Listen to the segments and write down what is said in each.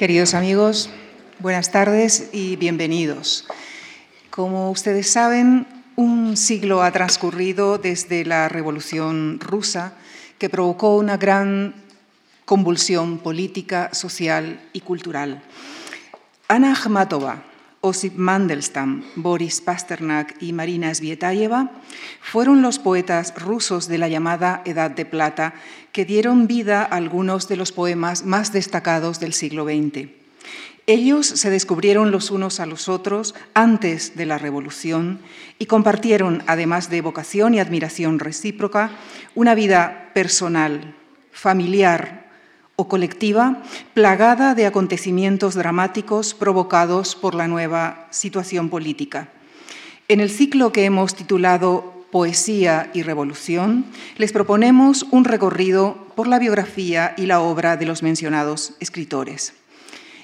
Queridos amigos, buenas tardes y bienvenidos. Como ustedes saben, un siglo ha transcurrido desde la Revolución rusa que provocó una gran convulsión política, social y cultural. Ana Akhmatova, Osip Mandelstam, Boris Pasternak y Marina Svietayeva fueron los poetas rusos de la llamada Edad de Plata que dieron vida a algunos de los poemas más destacados del siglo XX. Ellos se descubrieron los unos a los otros antes de la Revolución y compartieron, además de vocación y admiración recíproca, una vida personal, familiar, colectiva plagada de acontecimientos dramáticos provocados por la nueva situación política. En el ciclo que hemos titulado Poesía y Revolución, les proponemos un recorrido por la biografía y la obra de los mencionados escritores.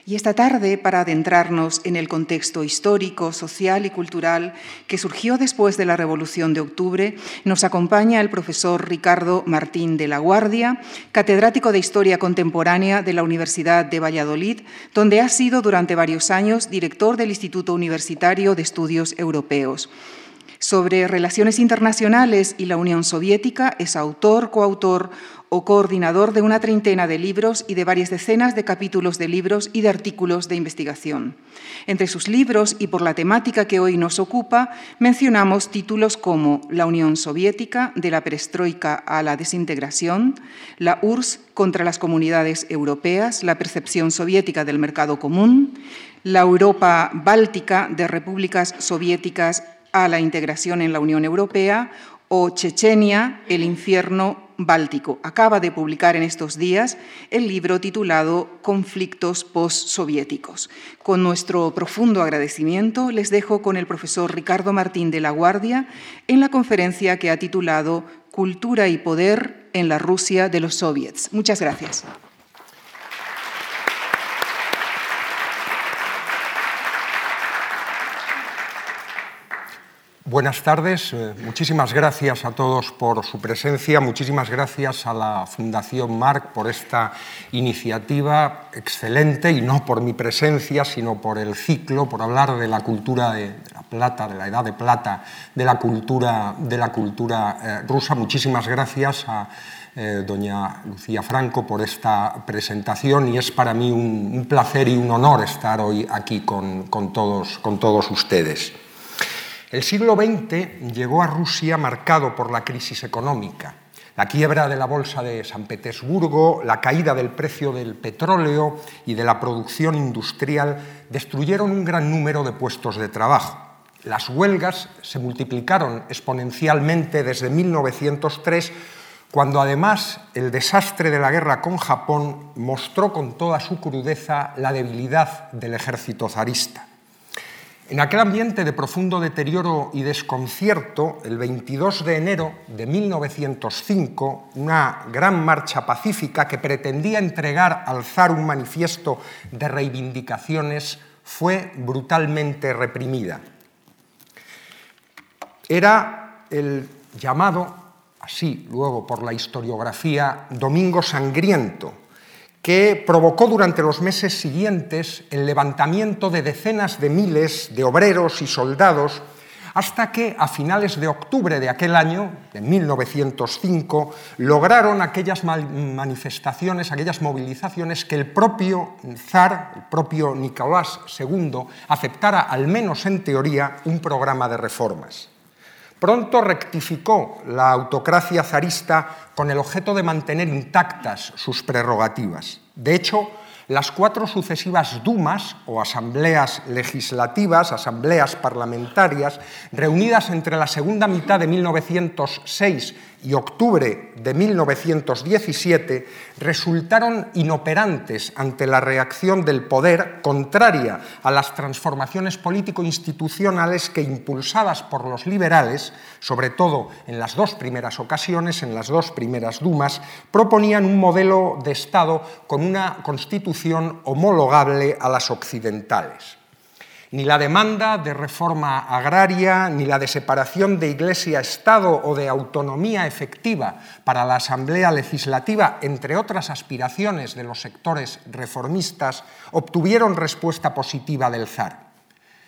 Y esta tarde, para adentrarnos en el contexto histórico, social y cultural que surgió después de la Revolución de Octubre, nos acompaña el profesor Ricardo Martín de la Guardia, catedrático de Historia Contemporánea de la Universidad de Valladolid, donde ha sido durante varios años director del Instituto Universitario de Estudios Europeos. Sobre relaciones internacionales y la Unión Soviética es autor, coautor o coordinador de una treintena de libros y de varias decenas de capítulos de libros y de artículos de investigación. Entre sus libros y por la temática que hoy nos ocupa, mencionamos títulos como La Unión Soviética, de la perestroika a la desintegración, la URSS contra las comunidades europeas, la percepción soviética del mercado común, la Europa báltica de repúblicas soviéticas a la integración en la Unión Europea o Chechenia, el infierno báltico. Acaba de publicar en estos días el libro titulado Conflictos postsoviéticos. Con nuestro profundo agradecimiento les dejo con el profesor Ricardo Martín de la Guardia en la conferencia que ha titulado Cultura y Poder en la Rusia de los Soviets. Muchas gracias. Buenas tardes, eh, muchísimas gracias a todos por su presencia, muchísimas gracias a la Fundación Marc por esta iniciativa excelente y no por mi presencia, sino por el ciclo, por hablar de la cultura de, la plata, de la edad de plata, de la cultura, de la cultura eh, rusa. Muchísimas gracias a eh, doña Lucía Franco por esta presentación y es para mí un, placer y un honor estar hoy aquí con, todos, con todos ustedes. El siglo XX llegó a Rusia marcado por la crisis económica, la quiebra de la bolsa de San Petersburgo, la caída del precio del petróleo y de la producción industrial destruyeron un gran número de puestos de trabajo. Las huelgas se multiplicaron exponencialmente desde 1903, cuando además el desastre de la guerra con Japón mostró con toda su crudeza la debilidad del ejército zarista. En aquel ambiente de profundo deterioro y desconcierto, el 22 de enero de 1905, una gran marcha pacífica que pretendía entregar al zar un manifiesto de reivindicaciones fue brutalmente reprimida. Era el llamado, así luego por la historiografía, Domingo Sangriento, que provocó durante los meses siguientes el levantamiento de decenas de miles de obreros y soldados, hasta que a finales de octubre de aquel año, de 1905, lograron aquellas manifestaciones, aquellas movilizaciones que el propio zar, el propio Nicolás II, aceptara, al menos en teoría, un programa de reformas. Pronto rectificó la autocracia zarista con el objeto de mantener intactas sus prerrogativas. De hecho, las cuatro sucesivas dumas o asambleas legislativas, asambleas parlamentarias, reunidas entre la segunda mitad de 1906 y octubre de 1917 resultaron inoperantes ante la reacción del poder contraria a las transformaciones político-institucionales que, impulsadas por los liberales, sobre todo en las dos primeras ocasiones, en las dos primeras dumas, proponían un modelo de Estado con una constitución homologable a las occidentales. Ni la demanda de reforma agraria, ni la de separación de Iglesia-Estado o de autonomía efectiva para la Asamblea Legislativa, entre otras aspiraciones de los sectores reformistas, obtuvieron respuesta positiva del zar.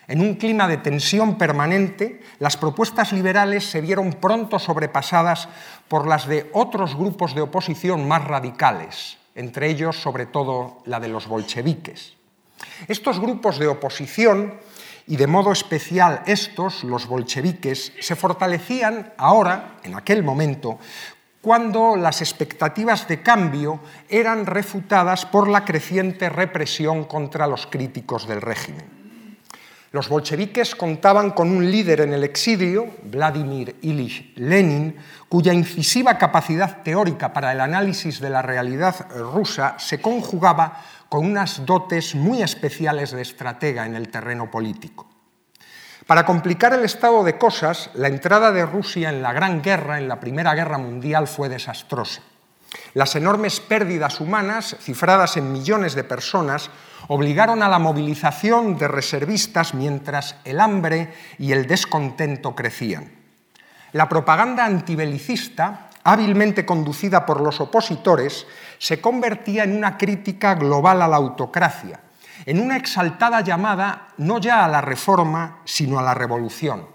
En un clima de tensión permanente, las propuestas liberales se vieron pronto sobrepasadas por las de otros grupos de oposición más radicales, entre ellos sobre todo la de los bolcheviques. Estos grupos de oposición, y de modo especial estos, los bolcheviques, se fortalecían ahora, en aquel momento, cuando las expectativas de cambio eran refutadas por la creciente represión contra los críticos del régimen. Los bolcheviques contaban con un líder en el exilio, Vladimir Ilich Lenin, cuya incisiva capacidad teórica para el análisis de la realidad rusa se conjugaba con unas dotes muy especiales de estratega en el terreno político. Para complicar el estado de cosas, la entrada de Rusia en la Gran Guerra, en la Primera Guerra Mundial, fue desastrosa. Las enormes pérdidas humanas, cifradas en millones de personas, obligaron a la movilización de reservistas mientras el hambre y el descontento crecían. La propaganda antibelicista, hábilmente conducida por los opositores, se convertía en una crítica global a la autocracia, en una exaltada llamada no ya a la reforma, sino a la revolución.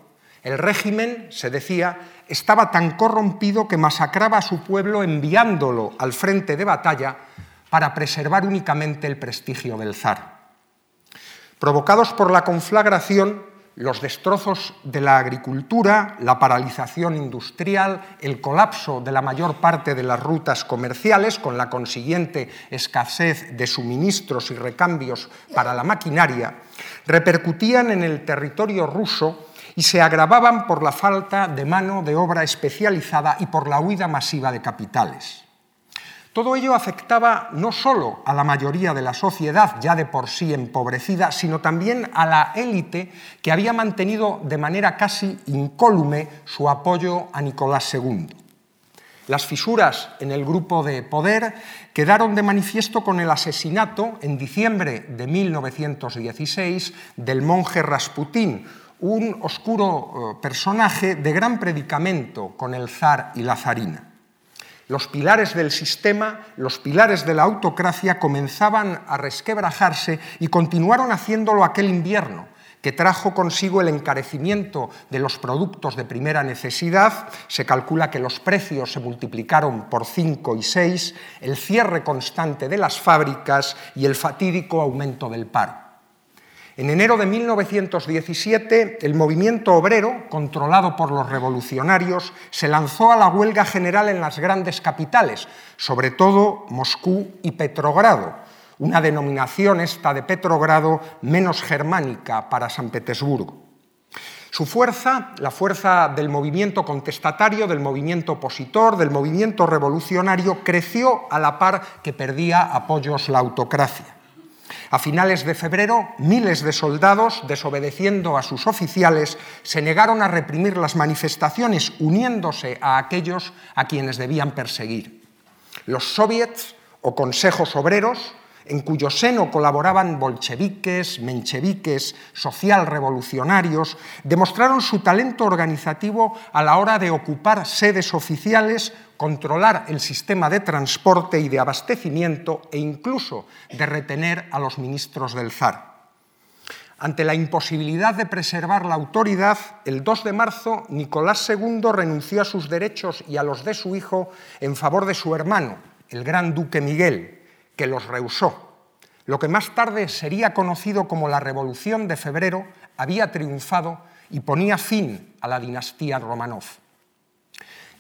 El régimen, se decía, estaba tan corrompido que masacraba a su pueblo enviándolo al frente de batalla para preservar únicamente el prestigio del zar. Provocados por la conflagración, los destrozos de la agricultura, la paralización industrial, el colapso de la mayor parte de las rutas comerciales, con la consiguiente escasez de suministros y recambios para la maquinaria, repercutían en el territorio ruso y se agravaban por la falta de mano de obra especializada y por la huida masiva de capitales. Todo ello afectaba no solo a la mayoría de la sociedad, ya de por sí empobrecida, sino también a la élite que había mantenido de manera casi incólume su apoyo a Nicolás II. Las fisuras en el grupo de poder quedaron de manifiesto con el asesinato en diciembre de 1916 del monje Rasputín, un oscuro eh, personaje de gran predicamento con el zar y la zarina. Los pilares del sistema, los pilares de la autocracia comenzaban a resquebrajarse y continuaron haciéndolo aquel invierno, que trajo consigo el encarecimiento de los productos de primera necesidad, se calcula que los precios se multiplicaron por 5 y 6, el cierre constante de las fábricas y el fatídico aumento del paro. En enero de 1917, el movimiento obrero, controlado por los revolucionarios, se lanzó a la huelga general en las grandes capitales, sobre todo Moscú y Petrogrado, una denominación esta de Petrogrado menos germánica para San Petersburgo. Su fuerza, la fuerza del movimiento contestatario, del movimiento opositor, del movimiento revolucionario, creció a la par que perdía apoyos la autocracia. A finales de febrero, miles de soldados, desobedeciendo a sus oficiales, se negaron a reprimir las manifestaciones, uniéndose a aquellos a quienes debían perseguir. Los soviets o consejos obreros en cuyo seno colaboraban bolcheviques, mencheviques, social-revolucionarios, demostraron su talento organizativo a la hora de ocupar sedes oficiales, controlar el sistema de transporte y de abastecimiento e incluso de retener a los ministros del zar. Ante la imposibilidad de preservar la autoridad, el 2 de marzo Nicolás II renunció a sus derechos y a los de su hijo en favor de su hermano, el gran duque Miguel, que los rehusó. Lo que más tarde sería conocido como la Revolución de Febrero había triunfado y ponía fin a la dinastía Romanov.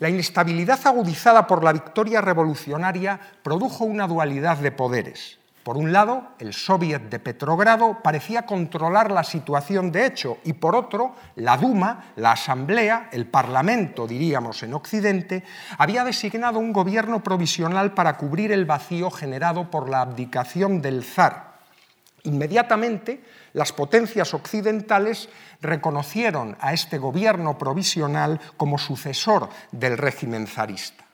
La inestabilidad agudizada por la victoria revolucionaria produjo una dualidad de poderes. Por un lado, el Soviet de Petrogrado parecía controlar la situación de hecho y por otro, la Duma, la Asamblea, el Parlamento, diríamos en Occidente, había designado un gobierno provisional para cubrir el vacío generado por la abdicación del zar. Inmediatamente, las potencias occidentales reconocieron a este gobierno provisional como sucesor del régimen zarista.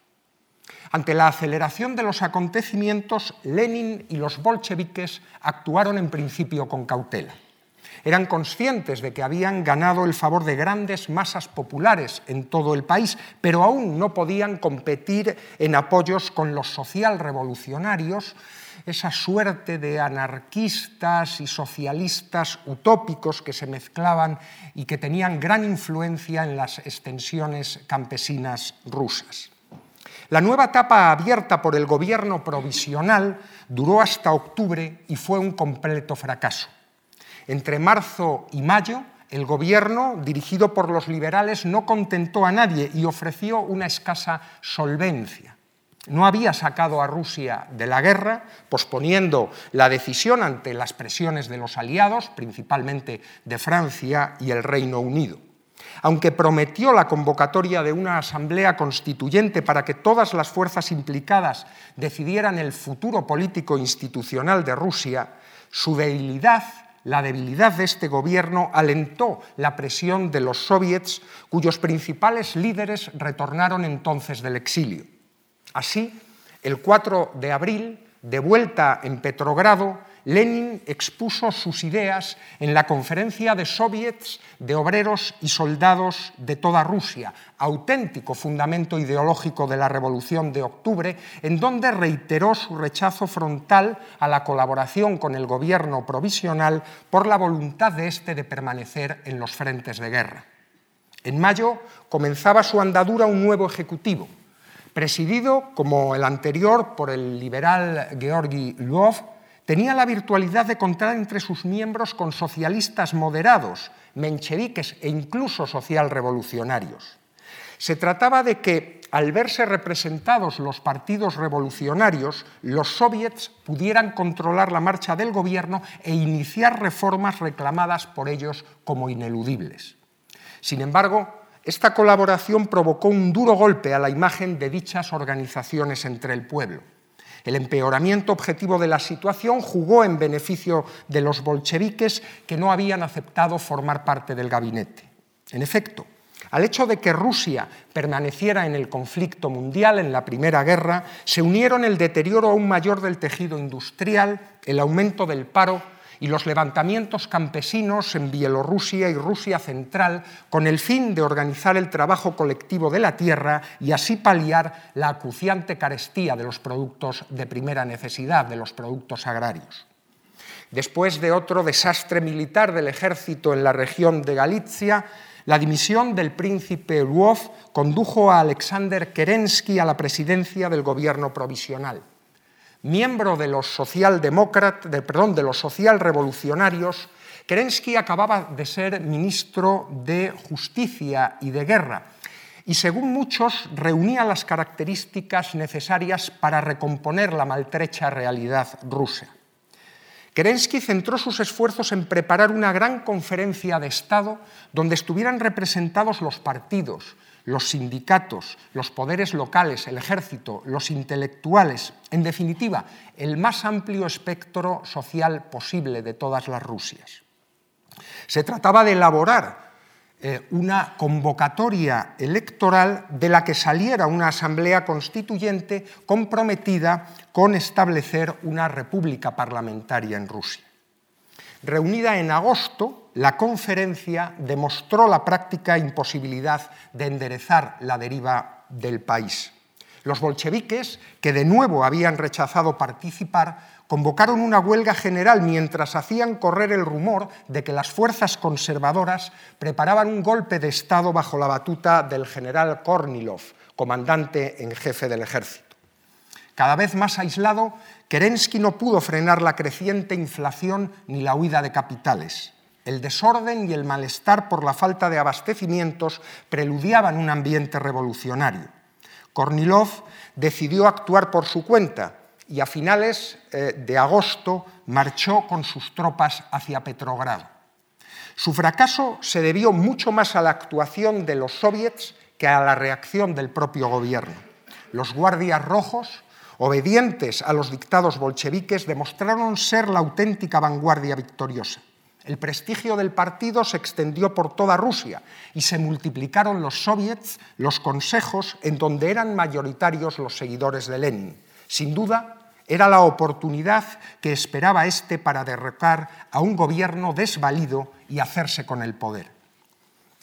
Ante la aceleración de los acontecimientos, Lenin y los bolcheviques actuaron en principio con cautela. Eran conscientes de que habían ganado el favor de grandes masas populares en todo el país, pero aún no podían competir en apoyos con los socialrevolucionarios, esa suerte de anarquistas y socialistas utópicos que se mezclaban y que tenían gran influencia en las extensiones campesinas rusas. La nueva etapa abierta por el gobierno provisional duró hasta octubre y fue un completo fracaso. Entre marzo y mayo, el gobierno, dirigido por los liberales, no contentó a nadie y ofreció una escasa solvencia. No había sacado a Rusia de la guerra, posponiendo la decisión ante las presiones de los aliados, principalmente de Francia y el Reino Unido. Aunque prometió la convocatoria de una asamblea constituyente para que todas las fuerzas implicadas decidieran el futuro político institucional de Rusia, su debilidad la debilidad de este gobierno alentó la presión de los soviets, cuyos principales líderes retornaron entonces del exilio. Así, el 4 de abril, de vuelta en Petrogrado, Lenin expuso sus ideas en la conferencia de soviets de obreros y soldados de toda Rusia, auténtico fundamento ideológico de la Revolución de Octubre, en donde reiteró su rechazo frontal a la colaboración con el gobierno provisional por la voluntad de éste de permanecer en los frentes de guerra. En mayo comenzaba su andadura un nuevo ejecutivo, presidido, como el anterior, por el liberal Georgi Lvov, tenía la virtualidad de contar entre sus miembros con socialistas moderados, mencheviques e incluso socialrevolucionarios. Se trataba de que, al verse representados los partidos revolucionarios, los soviets pudieran controlar la marcha del gobierno e iniciar reformas reclamadas por ellos como ineludibles. Sin embargo, esta colaboración provocó un duro golpe a la imagen de dichas organizaciones entre el pueblo. El empeoramiento objetivo de la situación jugó en beneficio de los bolcheviques que no habían aceptado formar parte del gabinete. En efecto, al hecho de que Rusia permaneciera en el conflicto mundial, en la Primera Guerra, se unieron el deterioro aún mayor del tejido industrial, el aumento del paro y los levantamientos campesinos en Bielorrusia y Rusia Central con el fin de organizar el trabajo colectivo de la tierra y así paliar la acuciante carestía de los productos de primera necesidad, de los productos agrarios. Después de otro desastre militar del ejército en la región de Galicia, la dimisión del príncipe Lvov condujo a Alexander Kerensky a la presidencia del gobierno provisional miembro de los, de, perdón, de los socialrevolucionarios, Kerensky acababa de ser ministro de Justicia y de Guerra y según muchos reunía las características necesarias para recomponer la maltrecha realidad rusa. Kerensky centró sus esfuerzos en preparar una gran conferencia de Estado donde estuvieran representados los partidos, los sindicatos, los poderes locales, el ejército, los intelectuales, en definitiva, el más amplio espectro social posible de todas las Rusias. Se trataba de elaborar eh, una convocatoria electoral de la que saliera una asamblea constituyente comprometida con establecer una república parlamentaria en Rusia. Reunida en agosto, la conferencia demostró la práctica imposibilidad de enderezar la deriva del país. Los bolcheviques, que de nuevo habían rechazado participar, convocaron una huelga general mientras hacían correr el rumor de que las fuerzas conservadoras preparaban un golpe de Estado bajo la batuta del general Kornilov, comandante en jefe del ejército. Cada vez más aislado, Kerensky no pudo frenar la creciente inflación ni la huida de capitales. El desorden y el malestar por la falta de abastecimientos preludiaban un ambiente revolucionario. Kornilov decidió actuar por su cuenta y a finales eh, de agosto marchó con sus tropas hacia Petrogrado. Su fracaso se debió mucho más a la actuación de los soviets que a la reacción del propio gobierno. Los guardias rojos obedientes a los dictados bolcheviques, demostraron ser la auténtica vanguardia victoriosa. El prestigio del partido se extendió por toda Rusia y se multiplicaron los soviets, los consejos, en donde eran mayoritarios los seguidores de Lenin. Sin duda, era la oportunidad que esperaba éste para derrocar a un gobierno desvalido y hacerse con el poder.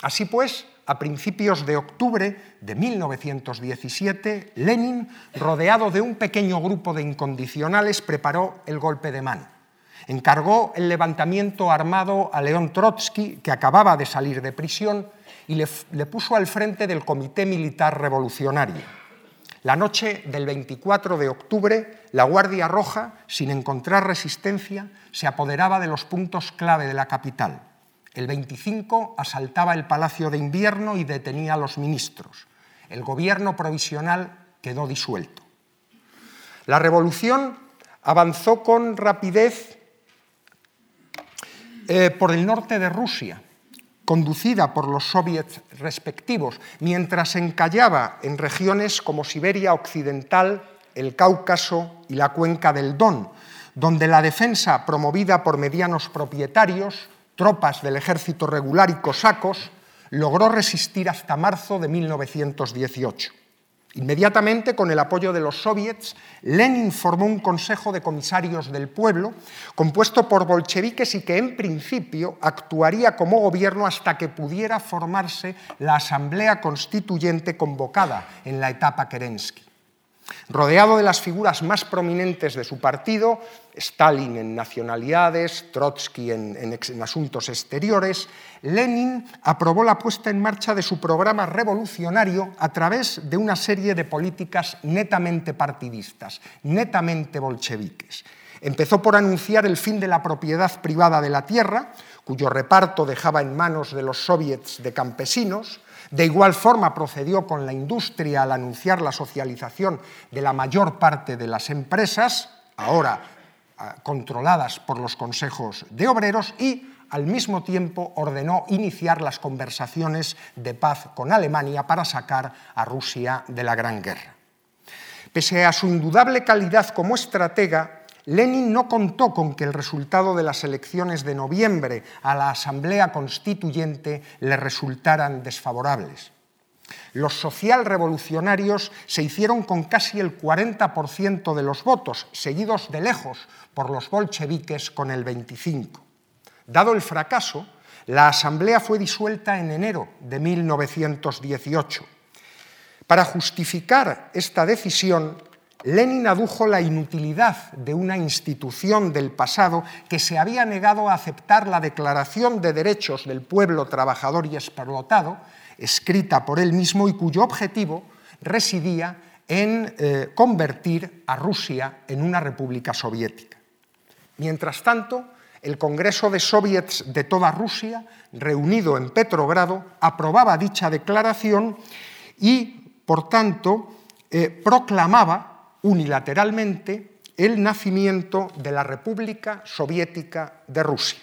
Así pues, a principios de octubre de 1917, Lenin, rodeado de un pequeño grupo de incondicionales, preparó el golpe de mano. Encargó el levantamiento armado a León Trotsky, que acababa de salir de prisión, y le, puso al frente del Comité Militar Revolucionario. La noche del 24 de octubre, la Guardia Roja, sin encontrar resistencia, se apoderaba de los puntos clave de la capital. El 25 asaltaba el Palacio de Invierno y detenía a los ministros. El gobierno provisional quedó disuelto. La revolución avanzó con rapidez eh, por el norte de Rusia, conducida por los soviets respectivos, mientras encallaba en regiones como Siberia Occidental, el Cáucaso y la cuenca del Don, donde la defensa promovida por medianos propietarios tropas del ejército regular y cosacos, logró resistir hasta marzo de 1918. Inmediatamente, con el apoyo de los soviets, Lenin formó un consejo de comisarios del pueblo, compuesto por bolcheviques y que en principio actuaría como gobierno hasta que pudiera formarse la asamblea constituyente convocada en la etapa Kerensky. Rodeado de las figuras más prominentes de su partido, Stalin en nacionalidades, Trotsky en, asuntos exteriores, Lenin aprobó la puesta en marcha de su programa revolucionario a través de una serie de políticas netamente partidistas, netamente bolcheviques. Empezó por anunciar el fin de la propiedad privada de la tierra, cuyo reparto dejaba en manos de los soviets de campesinos, de igual forma procedió con la industria al anunciar la socialización de la mayor parte de las empresas, ahora ah, controladas por los consejos de obreros, y al mismo tiempo ordenó iniciar las conversaciones de paz con Alemania para sacar a Rusia de la Gran Guerra. Pese a su indudable calidad como estratega, Lenin no contó con que el resultado de las elecciones de noviembre a la Asamblea Constituyente le resultaran desfavorables. Los socialrevolucionarios se hicieron con casi el 40% de los votos, seguidos de lejos por los bolcheviques con el 25%. Dado el fracaso, la Asamblea fue disuelta en enero de 1918. Para justificar esta decisión, Lenin adujo la inutilidad de una institución del pasado que se había negado a aceptar la Declaración de Derechos del Pueblo Trabajador y Explotado, escrita por él mismo y cuyo objetivo residía en eh, convertir a Rusia en una república soviética. Mientras tanto, el Congreso de Soviets de toda Rusia, reunido en Petrogrado, aprobaba dicha declaración y, por tanto, eh, proclamaba unilateralmente el nacimiento de la República Soviética de Rusia.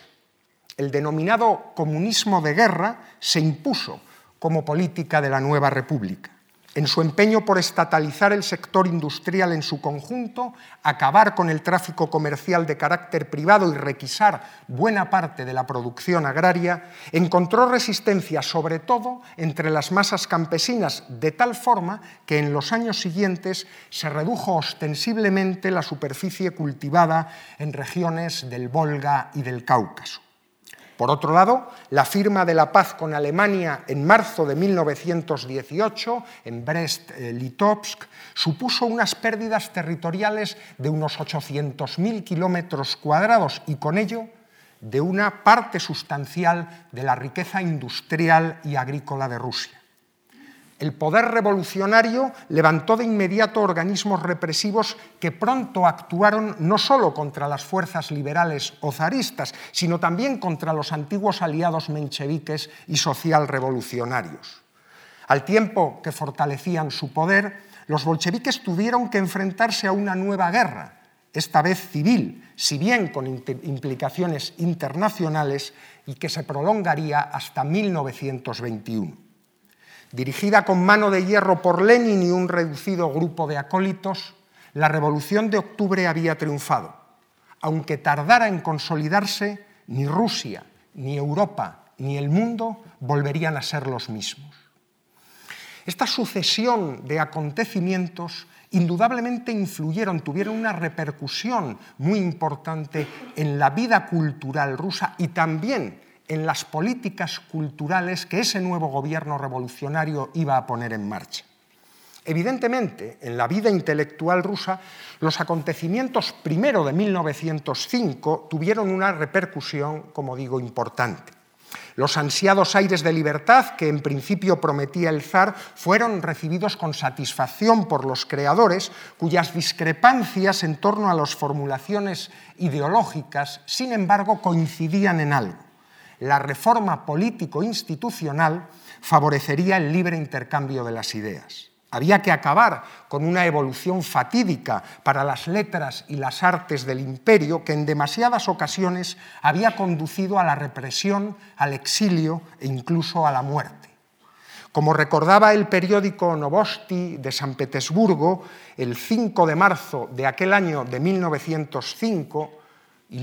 El denominado comunismo de guerra se impuso como política de la nueva república en su empeño por estatalizar el sector industrial en su conjunto, acabar con el tráfico comercial de carácter privado y requisar buena parte de la producción agraria, encontró resistencia sobre todo entre las masas campesinas, de tal forma que en los años siguientes se redujo ostensiblemente la superficie cultivada en regiones del Volga y del Cáucaso. Por otro lado, la firma de la paz con Alemania en marzo de 1918 en Brest-Litovsk supuso unas pérdidas territoriales de unos 800.000 kilómetros cuadrados y con ello de una parte sustancial de la riqueza industrial y agrícola de Rusia. El poder revolucionario levantó de inmediato organismos represivos que pronto actuaron no solo contra las fuerzas liberales o zaristas, sino también contra los antiguos aliados mencheviques y socialrevolucionarios. Al tiempo que fortalecían su poder, los bolcheviques tuvieron que enfrentarse a una nueva guerra, esta vez civil, si bien con implicaciones internacionales y que se prolongaría hasta 1921 dirigida con mano de hierro por Lenin y un reducido grupo de acólitos, la Revolución de Octubre había triunfado. Aunque tardara en consolidarse, ni Rusia, ni Europa, ni el mundo volverían a ser los mismos. Esta sucesión de acontecimientos indudablemente influyeron, tuvieron una repercusión muy importante en la vida cultural rusa y también en las políticas culturales que ese nuevo gobierno revolucionario iba a poner en marcha. Evidentemente, en la vida intelectual rusa, los acontecimientos primero de 1905 tuvieron una repercusión, como digo, importante. Los ansiados aires de libertad que en principio prometía el zar fueron recibidos con satisfacción por los creadores, cuyas discrepancias en torno a las formulaciones ideológicas, sin embargo, coincidían en algo. La reforma político-institucional favorecería el libre intercambio de las ideas. Había que acabar con una evolución fatídica para las letras y las artes del imperio que en demasiadas ocasiones había conducido a la represión, al exilio e incluso a la muerte. Como recordaba el periódico Novosti de San Petersburgo, el 5 de marzo de aquel año de 1905, y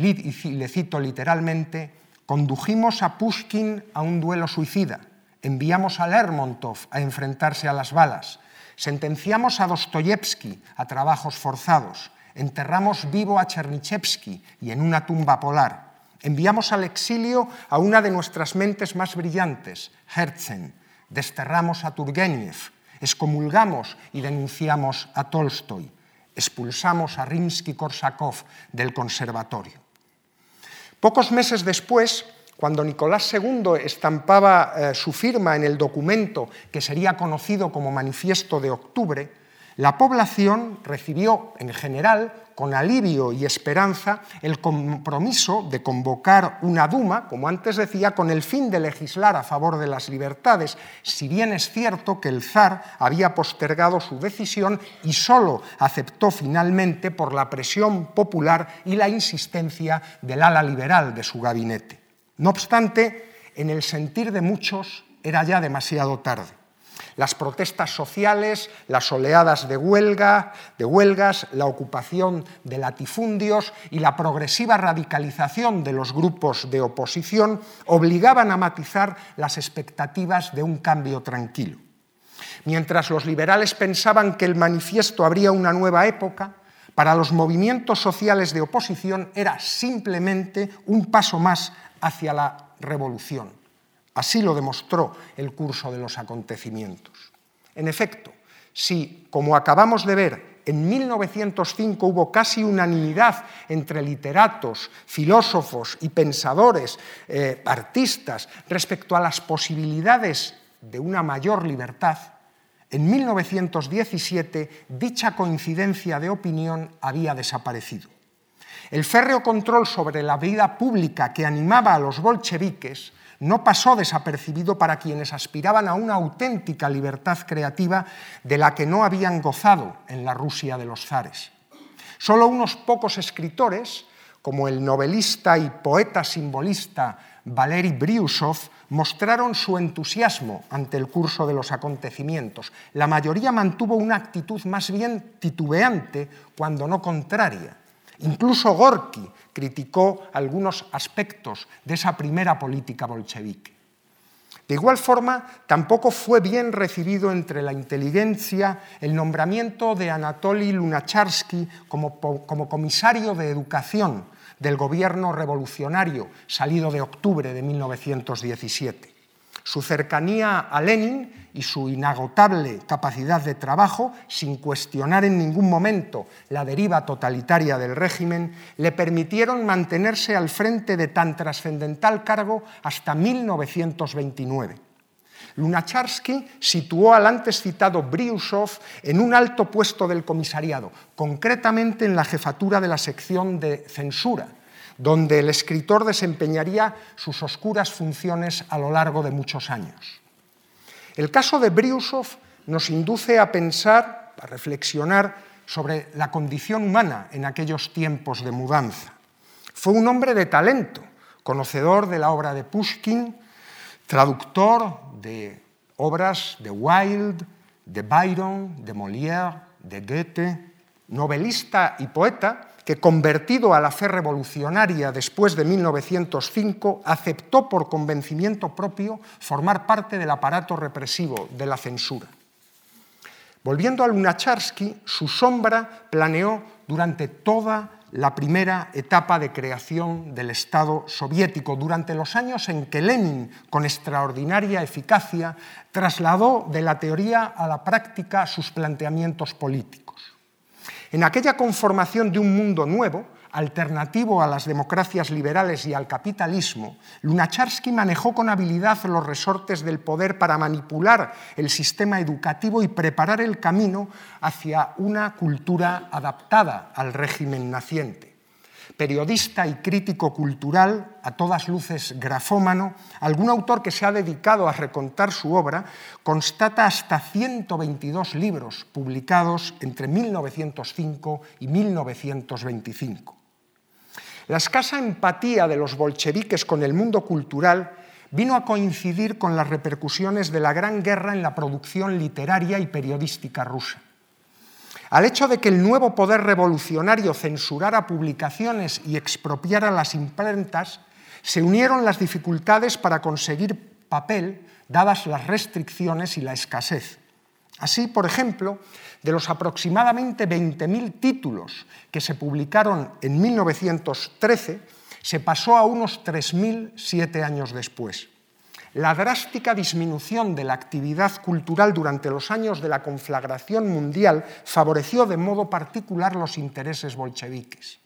le cito literalmente, condujimos a Pushkin a un duelo suicida, enviamos a Lermontov a enfrentarse a las balas, Sentenciamos a Dostoyevsky a trabajos forzados, enterramos vivo a Chernichevsky y en una tumba polar. Enviamos al exilio a una de nuestras mentes más brillantes, Herzen. Desterramos a Turgenev, excomulgamos y denunciamos a Tolstoy. Expulsamos a Rimsky-Korsakov del conservatorio. Pocos meses después, cuando Nicolás II estampaba eh, su firma en el documento que sería conocido como Manifiesto de Octubre, la población recibió en general con alivio y esperanza el compromiso de convocar una Duma, como antes decía, con el fin de legislar a favor de las libertades, si bien es cierto que el zar había postergado su decisión y solo aceptó finalmente por la presión popular y la insistencia del ala liberal de su gabinete. No obstante, en el sentir de muchos era ya demasiado tarde. Las protestas sociales, las oleadas de, huelga, de huelgas, la ocupación de latifundios y la progresiva radicalización de los grupos de oposición obligaban a matizar las expectativas de un cambio tranquilo. Mientras los liberales pensaban que el manifiesto abría una nueva época, para los movimientos sociales de oposición era simplemente un paso más hacia la revolución. Así lo demostró el curso de los acontecimientos. En efecto, si, como acabamos de ver, en 1905 hubo casi unanimidad entre literatos, filósofos y pensadores, eh, artistas, respecto a las posibilidades de una mayor libertad, en 1917 dicha coincidencia de opinión había desaparecido. El férreo control sobre la vida pública que animaba a los bolcheviques no pasó desapercibido para quienes aspiraban a una auténtica libertad creativa de la que no habían gozado en la Rusia de los zares. Solo unos pocos escritores, como el novelista y poeta simbolista Valery Briusov, mostraron su entusiasmo ante el curso de los acontecimientos. La mayoría mantuvo una actitud más bien titubeante, cuando no contraria. Incluso Gorky criticó algunos aspectos de esa primera política bolchevique. De igual forma, tampoco fue bien recibido entre la inteligencia el nombramiento de Anatoly Lunacharsky como, como comisario de educación del gobierno revolucionario salido de octubre de 1917. Su cercanía a Lenin y su inagotable capacidad de trabajo, sin cuestionar en ningún momento la deriva totalitaria del régimen, le permitieron mantenerse al frente de tan trascendental cargo hasta 1929. Lunacharsky situó al antes citado Briusov en un alto puesto del comisariado, concretamente en la jefatura de la sección de censura, donde el escritor desempeñaría sus oscuras funciones a lo largo de muchos años. El caso de Briusov nos induce a pensar, a reflexionar sobre la condición humana en aquellos tiempos de mudanza. Fue un hombre de talento, conocedor de la obra de Pushkin, traductor de obras de Wilde, de Byron, de Molière, de Goethe, novelista y poeta, que convertido a la fe revolucionaria después de 1905, aceptó por convencimiento propio formar parte del aparato represivo de la censura. Volviendo a Lunacharsky, su sombra planeó durante toda la primera etapa de creación del Estado soviético, durante los años en que Lenin, con extraordinaria eficacia, trasladó de la teoría a la práctica sus planteamientos políticos. En aquella conformación de un mundo nuevo, alternativo a las democracias liberales y al capitalismo, Lunacharsky manejó con habilidad los resortes del poder para manipular el sistema educativo y preparar el camino hacia una cultura adaptada al régimen naciente. Periodista y crítico cultural, a todas luces grafómano, algún autor que se ha dedicado a recontar su obra constata hasta 122 libros publicados entre 1905 y 1925. La escasa empatía de los bolcheviques con el mundo cultural vino a coincidir con las repercusiones de la Gran Guerra en la producción literaria y periodística rusa. Al hecho de que el nuevo poder revolucionario censurara publicaciones y expropiara las imprentas, se unieron las dificultades para conseguir papel, dadas las restricciones y la escasez. Así, por ejemplo, de los aproximadamente 20.000 títulos que se publicaron en 1913, se pasó a unos 3.000 siete años después. La drástica disminución de la actividad cultural durante los años de la conflagración mundial favoreció de modo particular los intereses bolcheviques.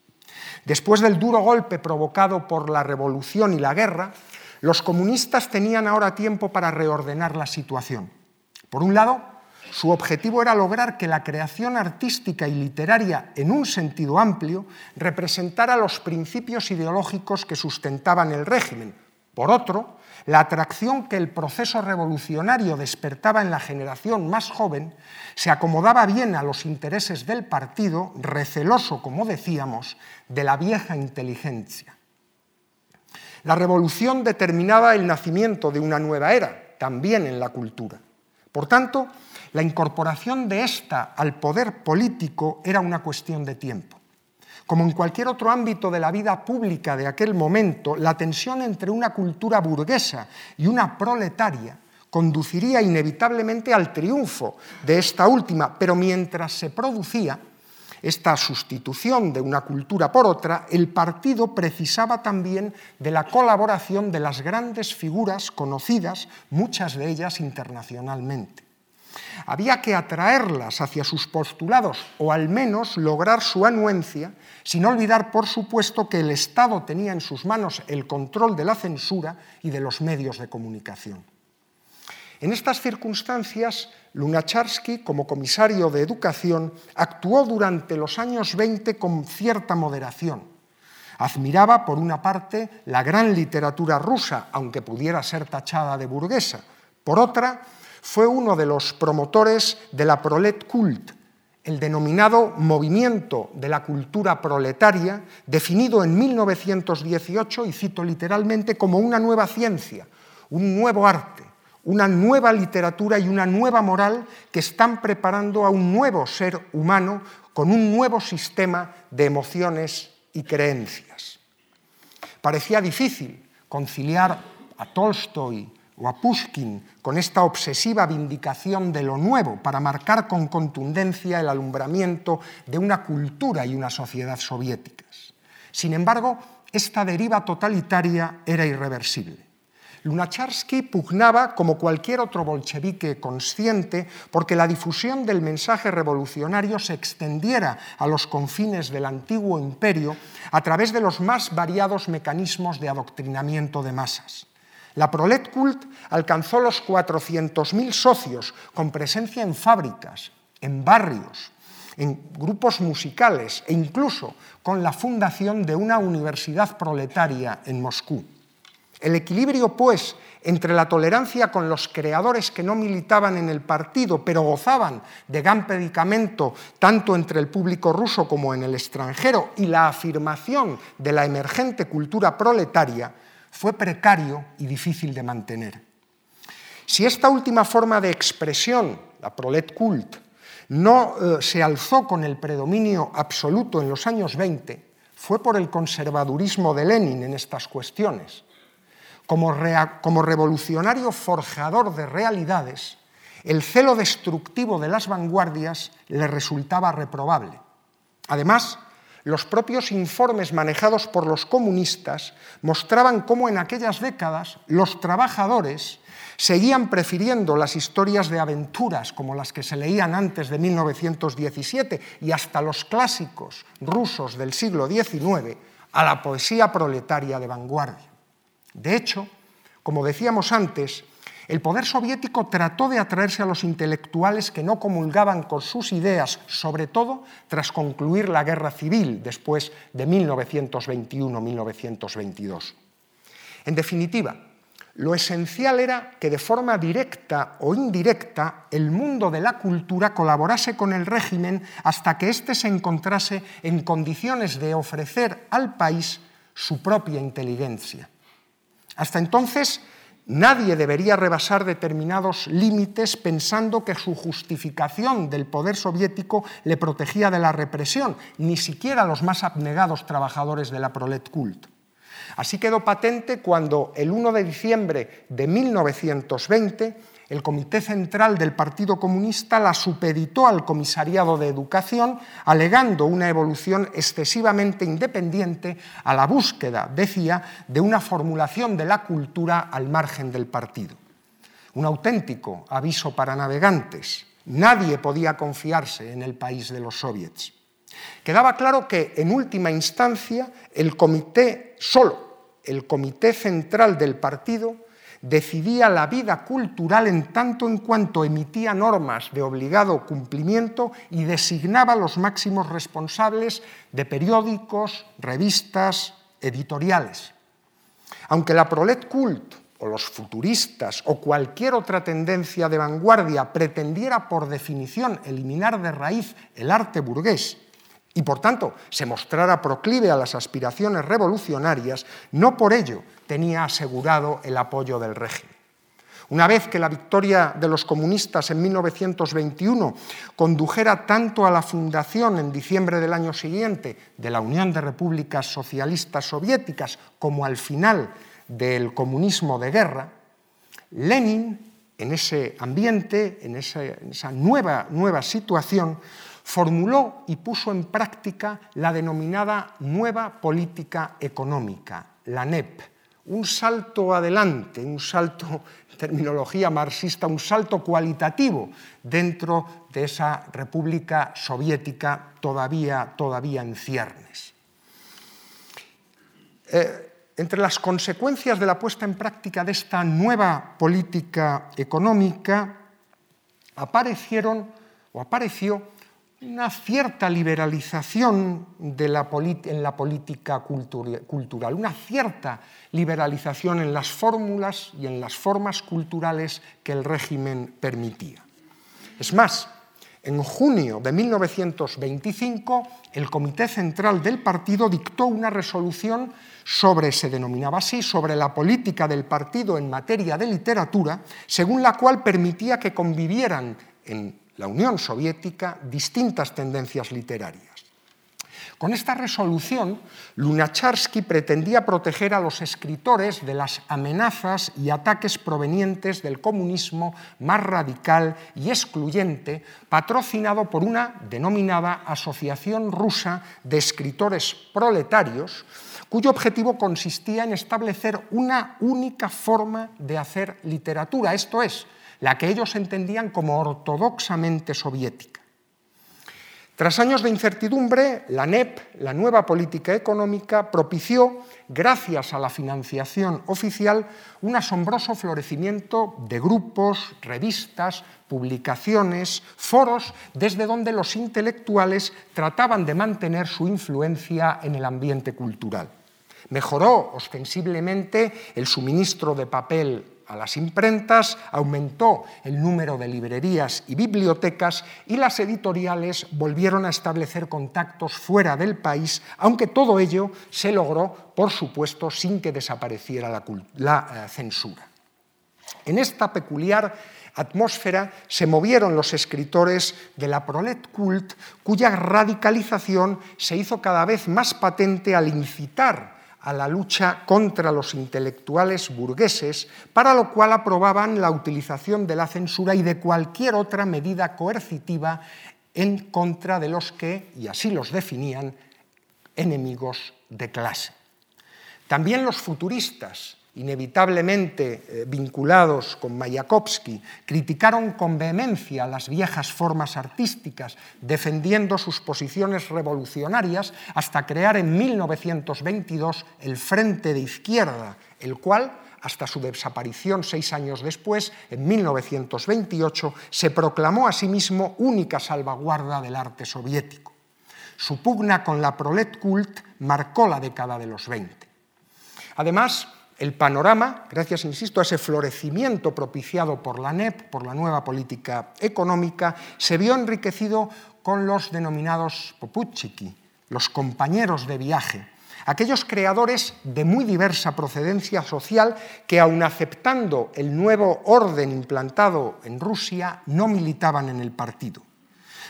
Después del duro golpe provocado por la revolución y la guerra, los comunistas tenían ahora tiempo para reordenar la situación. Por un lado, su objetivo era lograr que la creación artística y literaria, en un sentido amplio, representara los principios ideológicos que sustentaban el régimen. Por otro, la atracción que el proceso revolucionario despertaba en la generación más joven se acomodaba bien a los intereses del partido, receloso, como decíamos, de la vieja inteligencia. La revolución determinaba el nacimiento de una nueva era, también en la cultura. Por tanto, la incorporación de esta al poder político era una cuestión de tiempo. Como en cualquier otro ámbito de la vida pública de aquel momento, la tensión entre una cultura burguesa y una proletaria conduciría inevitablemente al triunfo de esta última, pero mientras se producía esta sustitución de una cultura por otra, el partido precisaba también de la colaboración de las grandes figuras conocidas, muchas de ellas internacionalmente. Había que atraerlas hacia sus postulados o al menos lograr su anuencia, sin olvidar, por supuesto, que el Estado tenía en sus manos el control de la censura y de los medios de comunicación. En estas circunstancias, Lunacharsky, como comisario de Educación, actuó durante los años 20 con cierta moderación. Admiraba, por una parte, la gran literatura rusa, aunque pudiera ser tachada de burguesa. Por otra, fue uno de los promotores de la Prolet Cult, el denominado movimiento de la cultura proletaria, definido en 1918, y cito literalmente, como una nueva ciencia, un nuevo arte, una nueva literatura y una nueva moral que están preparando a un nuevo ser humano con un nuevo sistema de emociones y creencias. Parecía difícil conciliar a Tolstoy, o a Pushkin con esta obsesiva vindicación de lo nuevo para marcar con contundencia el alumbramiento de una cultura y una sociedad soviéticas. Sin embargo, esta deriva totalitaria era irreversible. Lunacharsky pugnaba, como cualquier otro bolchevique consciente, porque la difusión del mensaje revolucionario se extendiera a los confines del antiguo imperio a través de los más variados mecanismos de adoctrinamiento de masas. La Prolet Cult alcanzó los 400.000 socios, con presencia en fábricas, en barrios, en grupos musicales e incluso con la fundación de una universidad proletaria en Moscú. El equilibrio, pues, entre la tolerancia con los creadores que no militaban en el partido, pero gozaban de gran predicamento tanto entre el público ruso como en el extranjero, y la afirmación de la emergente cultura proletaria, fue precario y difícil de mantener. Si esta última forma de expresión, la prolet cult, no eh, se alzó con el predominio absoluto en los años 20, fue por el conservadurismo de Lenin en estas cuestiones. Como, como revolucionario forjador de realidades, el celo destructivo de las vanguardias le resultaba reprobable. Además, los propios informes manejados por los comunistas mostraban cómo en aquellas décadas los trabajadores seguían prefiriendo las historias de aventuras como las que se leían antes de 1917 y hasta los clásicos rusos del siglo XIX a la poesía proletaria de vanguardia. De hecho, como decíamos antes, el poder soviético trató de atraerse a los intelectuales que no comulgaban con sus ideas, sobre todo tras concluir la guerra civil después de 1921-1922. En definitiva, lo esencial era que de forma directa o indirecta el mundo de la cultura colaborase con el régimen hasta que éste se encontrase en condiciones de ofrecer al país su propia inteligencia. Hasta entonces, nadie debería rebasar determinados límites pensando que su justificación del poder soviético le protegía de la represión, ni siquiera los más abnegados trabajadores de la prolet cult. Así quedó patente cuando el 1 de diciembre de 1920 el Comité Central del Partido Comunista la supeditó al Comisariado de Educación, alegando una evolución excesivamente independiente a la búsqueda, decía, de una formulación de la cultura al margen del partido. Un auténtico aviso para navegantes. Nadie podía confiarse en el país de los soviets. Quedaba claro que, en última instancia, el comité, solo el comité central del partido, decidía la vida cultural en tanto en cuanto emitía normas de obligado cumplimiento y designaba los máximos responsables de periódicos, revistas, editoriales. Aunque la prolet cult o los futuristas o cualquier otra tendencia de vanguardia pretendiera por definición eliminar de raíz el arte burgués y por tanto se mostrara proclive a las aspiraciones revolucionarias, no por ello tenía asegurado el apoyo del régimen. Una vez que la victoria de los comunistas en 1921 condujera tanto a la fundación en diciembre del año siguiente de la Unión de Repúblicas Socialistas Soviéticas como al final del comunismo de guerra, Lenin, en ese ambiente, en esa, nueva, nueva situación, formuló y puso en práctica la denominada nueva política económica, la NEP, un salto adelante, un salto, terminología marxista, un salto cualitativo dentro de esa República Soviética todavía, todavía en ciernes. Eh, entre las consecuencias de la puesta en práctica de esta nueva política económica aparecieron o apareció una cierta liberalización en la política cultural, una cierta liberalización en las fórmulas y en las formas culturales que el régimen permitía. Es más, en junio de 1925, el Comité Central del Partido dictó una resolución sobre, se denominaba así, sobre la política del partido en materia de literatura, según la cual permitía que convivieran en la Unión Soviética distintas tendencias literarias. Con esta resolución, Lunacharsky pretendía proteger a los escritores de las amenazas y ataques provenientes del comunismo más radical y excluyente, patrocinado por una denominada Asociación Rusa de Escritores Proletarios, cuyo objetivo consistía en establecer una única forma de hacer literatura, esto es, la que ellos entendían como ortodoxamente soviética. Tras años de incertidumbre, la NEP, la nueva política económica, propició, gracias a la financiación oficial, un asombroso florecimiento de grupos, revistas, publicaciones, foros, desde donde los intelectuales trataban de mantener su influencia en el ambiente cultural. Mejoró ostensiblemente el suministro de papel a las imprentas, aumentó el número de librerías y bibliotecas y las editoriales volvieron a establecer contactos fuera del país, aunque todo ello se logró, por supuesto, sin que desapareciera la, eh, censura. En esta peculiar atmósfera se movieron los escritores de la prolet cult, cuya radicalización se hizo cada vez más patente al incitar a la lucha contra los intelectuales burgueses, para lo cual aprobaban la utilización de la censura y de cualquier otra medida coercitiva en contra de los que, y así los definían, enemigos de clase. También los futuristas, inevitablemente eh, vinculados con Mayakovsky, criticaron con vehemencia las viejas formas artísticas, defendiendo sus posiciones revolucionarias hasta crear en 1922 el Frente de Izquierda, el cual, hasta su desaparición seis años después, en 1928, se proclamó a sí mismo única salvaguarda del arte soviético. Su pugna con la prolet cult marcó la década de los 20. Además, el panorama, gracias, insisto, a ese florecimiento propiciado por la NEP, por la nueva política económica, se vio enriquecido con los denominados poputchiki, los compañeros de viaje, aquellos creadores de muy diversa procedencia social que, aun aceptando el nuevo orden implantado en Rusia, no militaban en el partido.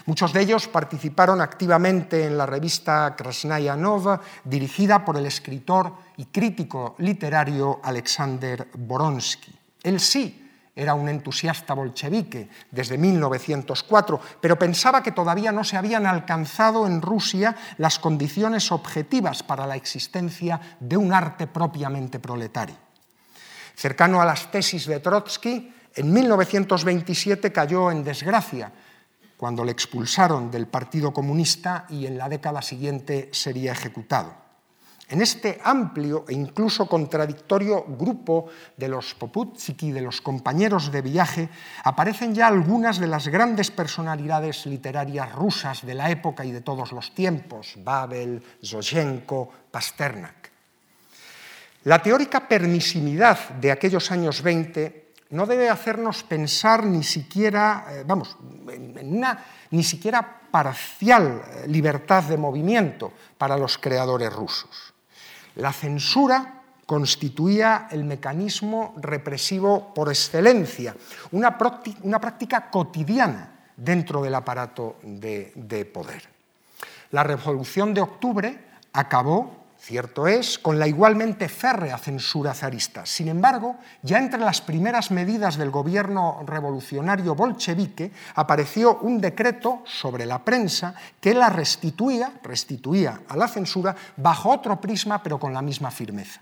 Muchos de ellos participaron activamente en la revista Krasnaya Nova, dirigida por el escritor y crítico literario Alexander Boronsky. Él sí era un entusiasta bolchevique desde 1904, pero pensaba que todavía no se habían alcanzado en Rusia las condiciones objetivas para la existencia de un arte propiamente proletario. Cercano a las tesis de Trotsky, en 1927 cayó en desgracia cuando le expulsaron del Partido Comunista y en la década siguiente sería ejecutado. En este amplio e incluso contradictorio grupo de los Poputsiki, de los compañeros de viaje, aparecen ya algunas de las grandes personalidades literarias rusas de la época y de todos los tiempos, Babel, Zoshenko, Pasternak. La teórica permisividad de aquellos años 20 no debe hacernos pensar ni siquiera, eh, vamos, en una ni siquiera parcial eh, libertad de movimiento para los creadores rusos. La censura constituía el mecanismo represivo por excelencia, una, práctica cotidiana dentro del aparato de poder. La Revolución de Octubre acabó Cierto es, con la igualmente férrea censura zarista. Sin embargo, ya entre las primeras medidas del gobierno revolucionario bolchevique apareció un decreto sobre la prensa que la restituía, restituía a la censura bajo otro prisma pero con la misma firmeza.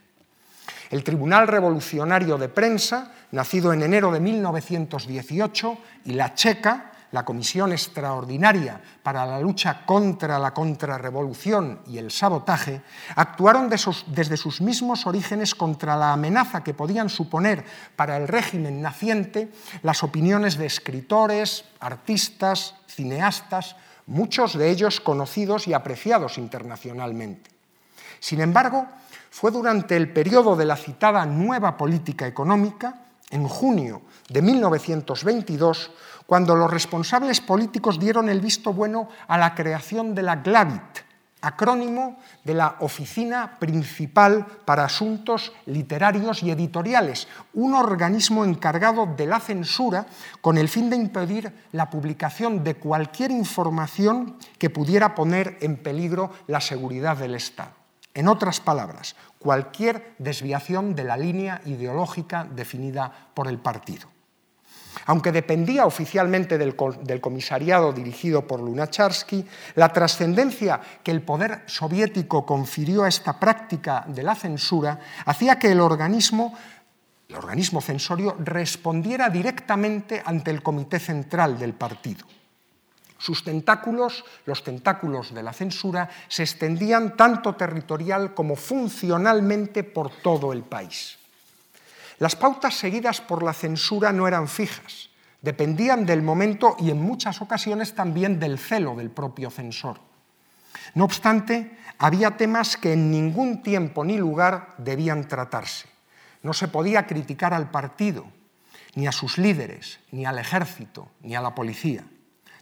El Tribunal Revolucionario de Prensa, nacido en enero de 1918, y la Checa, la Comisión Extraordinaria para la lucha contra la contrarrevolución y el sabotaje, actuaron desde sus mismos orígenes contra la amenaza que podían suponer para el régimen naciente las opiniones de escritores, artistas, cineastas, muchos de ellos conocidos y apreciados internacionalmente. Sin embargo, fue durante el periodo de la citada nueva política económica, en junio de 1922, cuando los responsables políticos dieron el visto bueno a la creación de la GLAVIT, acrónimo de la Oficina Principal para Asuntos Literarios y Editoriales, un organismo encargado de la censura con el fin de impedir la publicación de cualquier información que pudiera poner en peligro la seguridad del Estado. En otras palabras, cualquier desviación de la línea ideológica definida por el partido. Aunque dependía oficialmente del, comisariado dirigido por Lunacharsky, la trascendencia que el poder soviético confirió a esta práctica de la censura hacía que el organismo, el organismo censorio respondiera directamente ante el comité central del partido. Sus tentáculos, los tentáculos de la censura, se extendían tanto territorial como funcionalmente por todo el país. Las pautas seguidas por la censura no eran fijas, dependían del momento y en muchas ocasiones también del celo del propio censor. No obstante, había temas que en ningún tiempo ni lugar debían tratarse. No se podía criticar al partido, ni a sus líderes, ni al ejército, ni a la policía.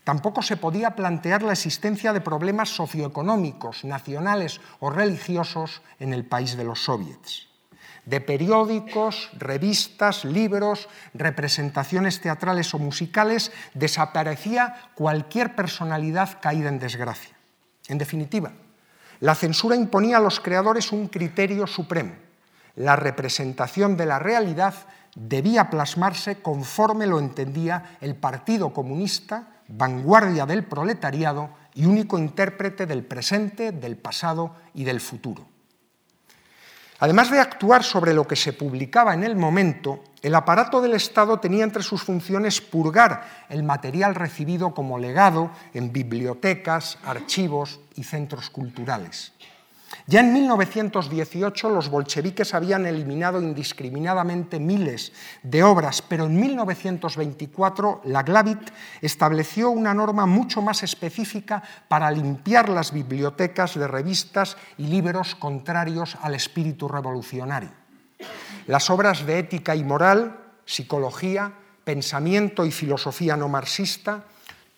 Tampoco se podía plantear la existencia de problemas socioeconómicos, nacionales o religiosos en el país de los soviets de periódicos, revistas, libros, representaciones teatrales o musicales, desaparecía cualquier personalidad caída en desgracia. En definitiva, La censura imponía a los creadores un criterio supremo. La representación de la realidad debía plasmarse conforme lo entendía el Partido Comunista, vanguardia del proletariado y único intérprete del presente, del pasado y del futuro. Además de actuar sobre lo que se publicaba en el momento, el aparato del Estado tenía entre sus funciones purgar el material recibido como legado en bibliotecas, archivos y centros culturales. Ya en 1918 los bolcheviques habían eliminado indiscriminadamente miles de obras, pero en 1924 la Glavit estableció una norma mucho más específica para limpiar las bibliotecas de revistas y libros contrarios al espíritu revolucionario. Las obras de ética y moral, psicología, pensamiento y filosofía no marxista,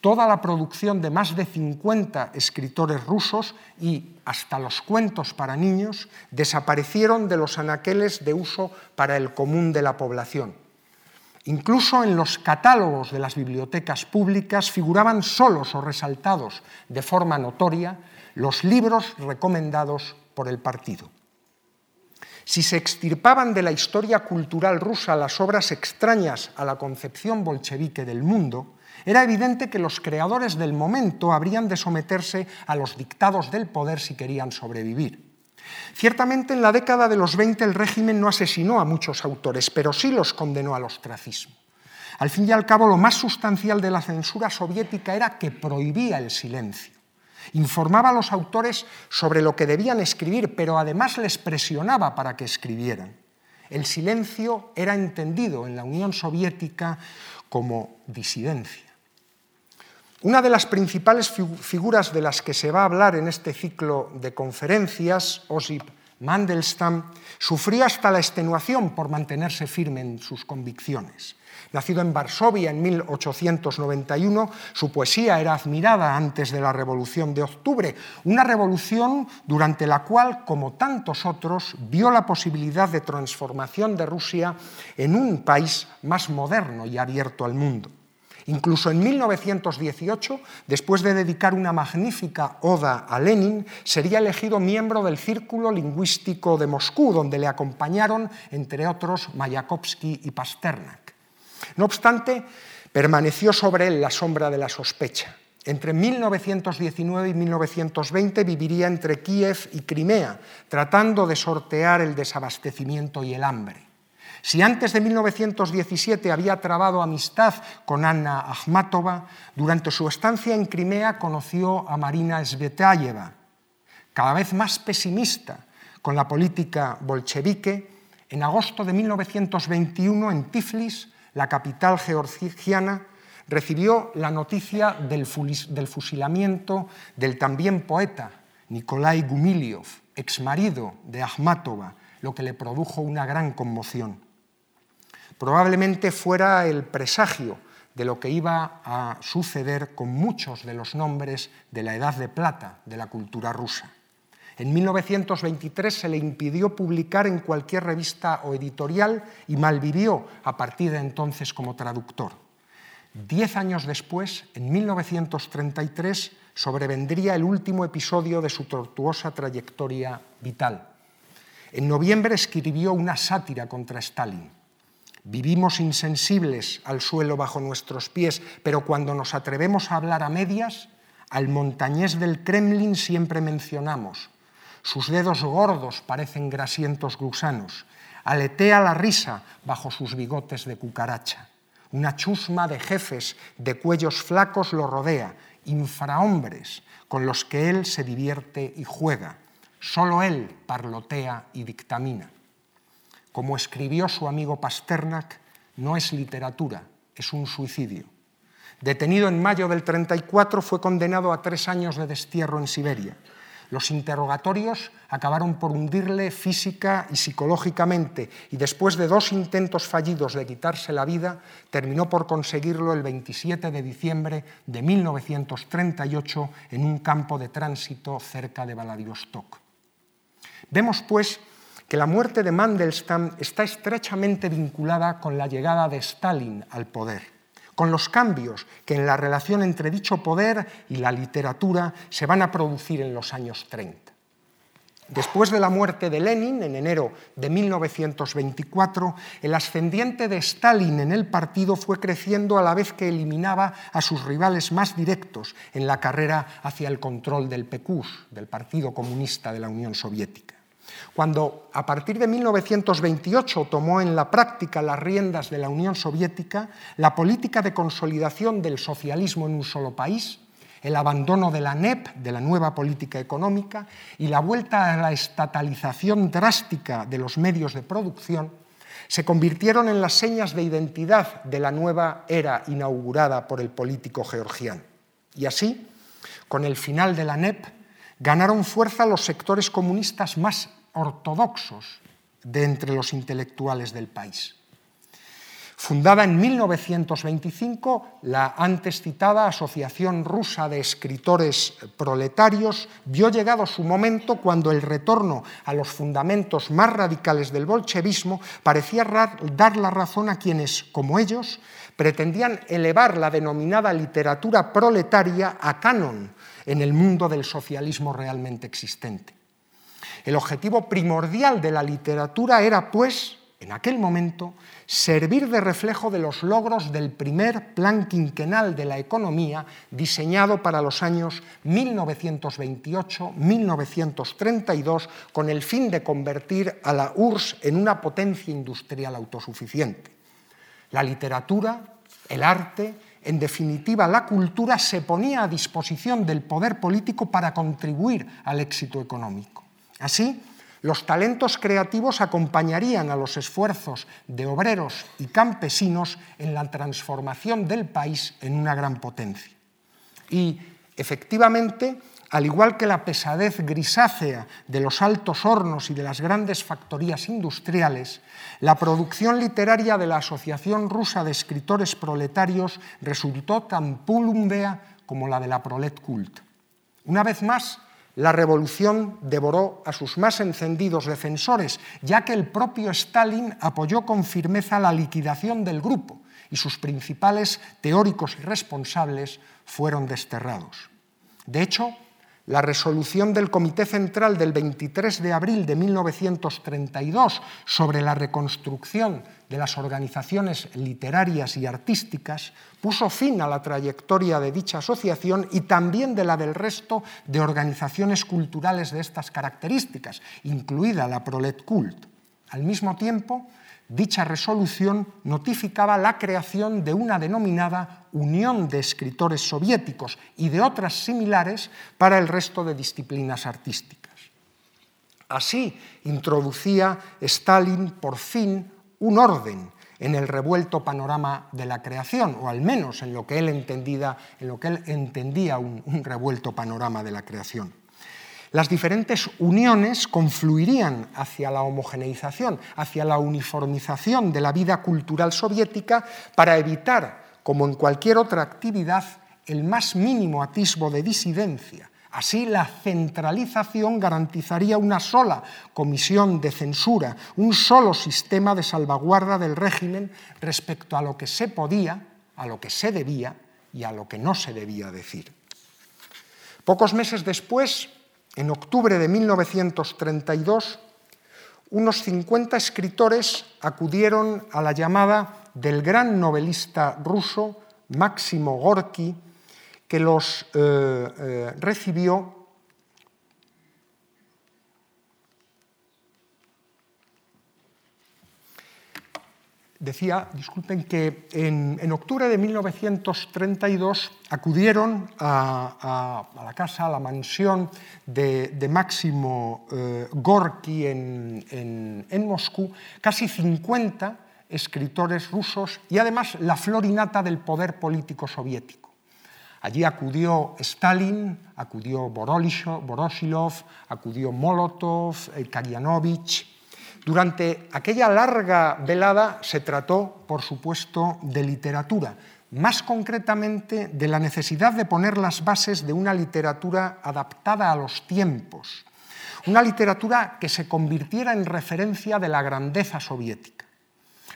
toda la producción de más de 50 escritores rusos y hasta los cuentos para niños desaparecieron de los anaqueles de uso para el común de la población. Incluso en los catálogos de las bibliotecas públicas figuraban solos o resaltados de forma notoria los libros recomendados por el partido. Si se extirpaban de la historia cultural rusa las obras extrañas a la concepción bolchevique del mundo, era evidente que los creadores del momento habrían de someterse a los dictados del poder si querían sobrevivir. Ciertamente en la década de los 20 el régimen no asesinó a muchos autores, pero sí los condenó al ostracismo. Al fin y al cabo, lo más sustancial de la censura soviética era que prohibía el silencio. Informaba a los autores sobre lo que debían escribir, pero además les presionaba para que escribieran. El silencio era entendido en la Unión Soviética como disidencia. Una de las principales figuras de las que se va a hablar en este ciclo de conferencias, Osip Mandelstam, sufrió hasta la extenuación por mantenerse firme en sus convicciones. Nacido en Varsovia en 1891, su poesía era admirada antes de la Revolución de Octubre, una revolución durante la cual, como tantos otros, vio la posibilidad de transformación de Rusia en un país más moderno y abierto al mundo. Incluso en 1918, después de dedicar una magnífica oda a Lenin, sería elegido miembro del Círculo Lingüístico de Moscú, donde le acompañaron, entre otros, Mayakovsky y Pasternak. No obstante, permaneció sobre él la sombra de la sospecha. Entre 1919 y 1920 viviría entre Kiev y Crimea, tratando de sortear el desabastecimiento y el hambre. Si antes de 1917 había trabado amistad con Anna Akhmatova, durante su estancia en Crimea conoció a Marina Svetaeva. Cada vez más pesimista con la política bolchevique, en agosto de 1921 en Tiflis, la capital georgiana, recibió la noticia del, fusilamiento del también poeta Nikolai Gumiliov, exmarido de Akhmatova, lo que le produjo una gran conmoción probablemente fuera el presagio de lo que iba a suceder con muchos de los nombres de la Edad de Plata de la cultura rusa. En 1923 se le impidió publicar en cualquier revista o editorial y malvivió a partir de entonces como traductor. Diez años después, en 1933, sobrevendría el último episodio de su tortuosa trayectoria vital. En noviembre escribió una sátira contra Stalin Vivimos insensibles al suelo bajo nuestros pies, pero cuando nos atrevemos a hablar a medias, al montañés del Kremlin siempre mencionamos. Sus dedos gordos parecen grasientos gusanos. Aletea la risa bajo sus bigotes de cucaracha. Una chusma de jefes de cuellos flacos lo rodea, infrahombres con los que él se divierte y juega. Solo él parlotea y dictamina. Como escribió su amigo Pasternak, no es literatura, es un suicidio. Detenido en mayo del 34, fue condenado a tres años de destierro en Siberia. Los interrogatorios acabaron por hundirle física y psicológicamente y después de dos intentos fallidos de quitarse la vida, terminó por conseguirlo el 27 de diciembre de 1938 en un campo de tránsito cerca de Vladivostok. Vemos, pues, que la muerte de Mandelstam está estrechamente vinculada con la llegada de Stalin al poder, con los cambios que en la relación entre dicho poder y la literatura se van a producir en los años 30. Después de la muerte de Lenin, en enero de 1924, el ascendiente de Stalin en el partido fue creciendo a la vez que eliminaba a sus rivales más directos en la carrera hacia el control del PQS, del Partido Comunista de la Unión Soviética. Cuando a partir de 1928 tomó en la práctica las riendas de la Unión Soviética, la política de consolidación del socialismo en un solo país el abandono de la NEP, de la nueva política económica, y la vuelta a la estatalización drástica de los medios de producción, se convirtieron en las señas de identidad de la nueva era inaugurada por el político georgiano. Y así, con el final de la NEP, ganaron fuerza los sectores comunistas más ortodoxos de entre los intelectuales del país. Fundada en 1925, la antes citada Asociación Rusa de Escritores Proletarios vio llegado su momento cuando el retorno a los fundamentos más radicales del bolchevismo parecía dar la razón a quienes, como ellos, pretendían elevar la denominada literatura proletaria a canon en el mundo del socialismo realmente existente. El objetivo primordial de la literatura era, pues, en aquel momento, servir de reflejo de los logros del primer plan quinquenal de la economía diseñado para los años 1928-1932 con el fin de convertir a la URSS en una potencia industrial autosuficiente. La literatura, el arte, en definitiva la cultura se ponía a disposición del poder político para contribuir al éxito económico. Así, los talentos creativos acompañarían a los esfuerzos de obreros y campesinos en la transformación del país en una gran potencia. Y, efectivamente, al igual que la pesadez grisácea de los altos hornos y de las grandes factorías industriales, la producción literaria de la Asociación Rusa de Escritores Proletarios resultó tan pulumbea como la de la Prolet Cult. Una vez más, la revolución devoró a sus más encendidos defensores, ya que el propio Stalin apoyó con firmeza la liquidación del grupo y sus principales teóricos y responsables fueron desterrados. De hecho, la resolución del Comité Central del 23 de abril de 1932 sobre la reconstrucción de las organizaciones literarias y artísticas puso fin a la trayectoria de dicha asociación y también de la del resto de organizaciones culturales de estas características, incluida la Prolet Cult. Al mismo tiempo, dicha resolución notificaba la creación de una denominada Unión de Escritores Soviéticos y de otras similares para el resto de disciplinas artísticas. Así introducía Stalin por fin un orden en el revuelto panorama de la creación, o al menos en lo que él, entendía, en lo que él entendía un, un revuelto panorama de la creación las diferentes uniones confluirían hacia la homogeneización, hacia la uniformización de la vida cultural soviética para evitar, como en cualquier otra actividad, el más mínimo atisbo de disidencia. Así, la centralización garantizaría una sola comisión de censura, un solo sistema de salvaguarda del régimen respecto a lo que se podía, a lo que se debía y a lo que no se debía decir. Pocos meses después, en octubre de 1932, unos 50 escritores acudieron a la llamada del gran novelista ruso Máximo Gorky, que los eh, eh, recibió decía, disculpen, que en, octubre de 1932 acudieron a, la casa, a la mansión de, Máximo eh, Gorky en, Moscú, casi 50 escritores rusos y además la florinata del poder político soviético. Allí acudió Stalin, acudió Voroshilov, acudió Molotov, eh, Karyanovich, durante aquella larga velada se trató, por supuesto, de literatura, más concretamente de la necesidad de poner las bases de una literatura adaptada a los tiempos, una literatura que se convirtiera en referencia de la grandeza soviética.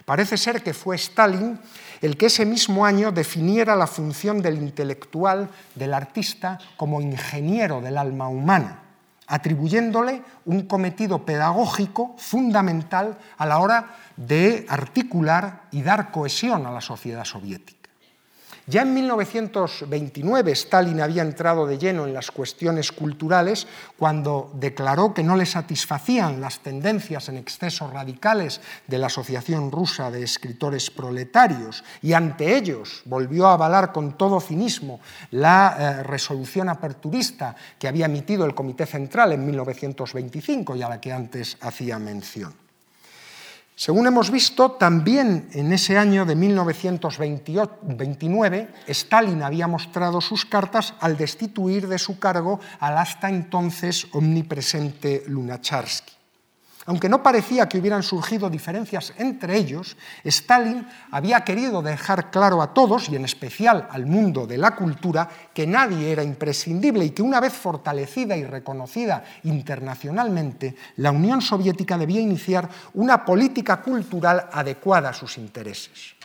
Parece ser que fue Stalin el que ese mismo año definiera la función del intelectual, del artista, como ingeniero del alma humana atribuyéndole un cometido pedagógico fundamental a la hora de articular y dar cohesión a la sociedad soviética. Ya en 1929 Stalin había entrado de lleno en las cuestiones culturales cuando declaró que no le satisfacían las tendencias en exceso radicales de la Asociación Rusa de Escritores Proletarios y ante ellos volvió a avalar con todo cinismo la eh, resolución aperturista que había emitido el Comité Central en 1925 y a la que antes hacía mención. Según hemos visto, también en ese año de 1929, Stalin había mostrado sus cartas al destituir de su cargo al hasta entonces omnipresente Lunacharsky. Aunque no parecía que hubieran surgido diferencias entre ellos, Stalin había querido dejar claro a todos, y en especial al mundo de la cultura, que nadie era imprescindible y que una vez fortalecida y reconocida internacionalmente, la Unión Soviética debía iniciar una política cultural adecuada a sus intereses.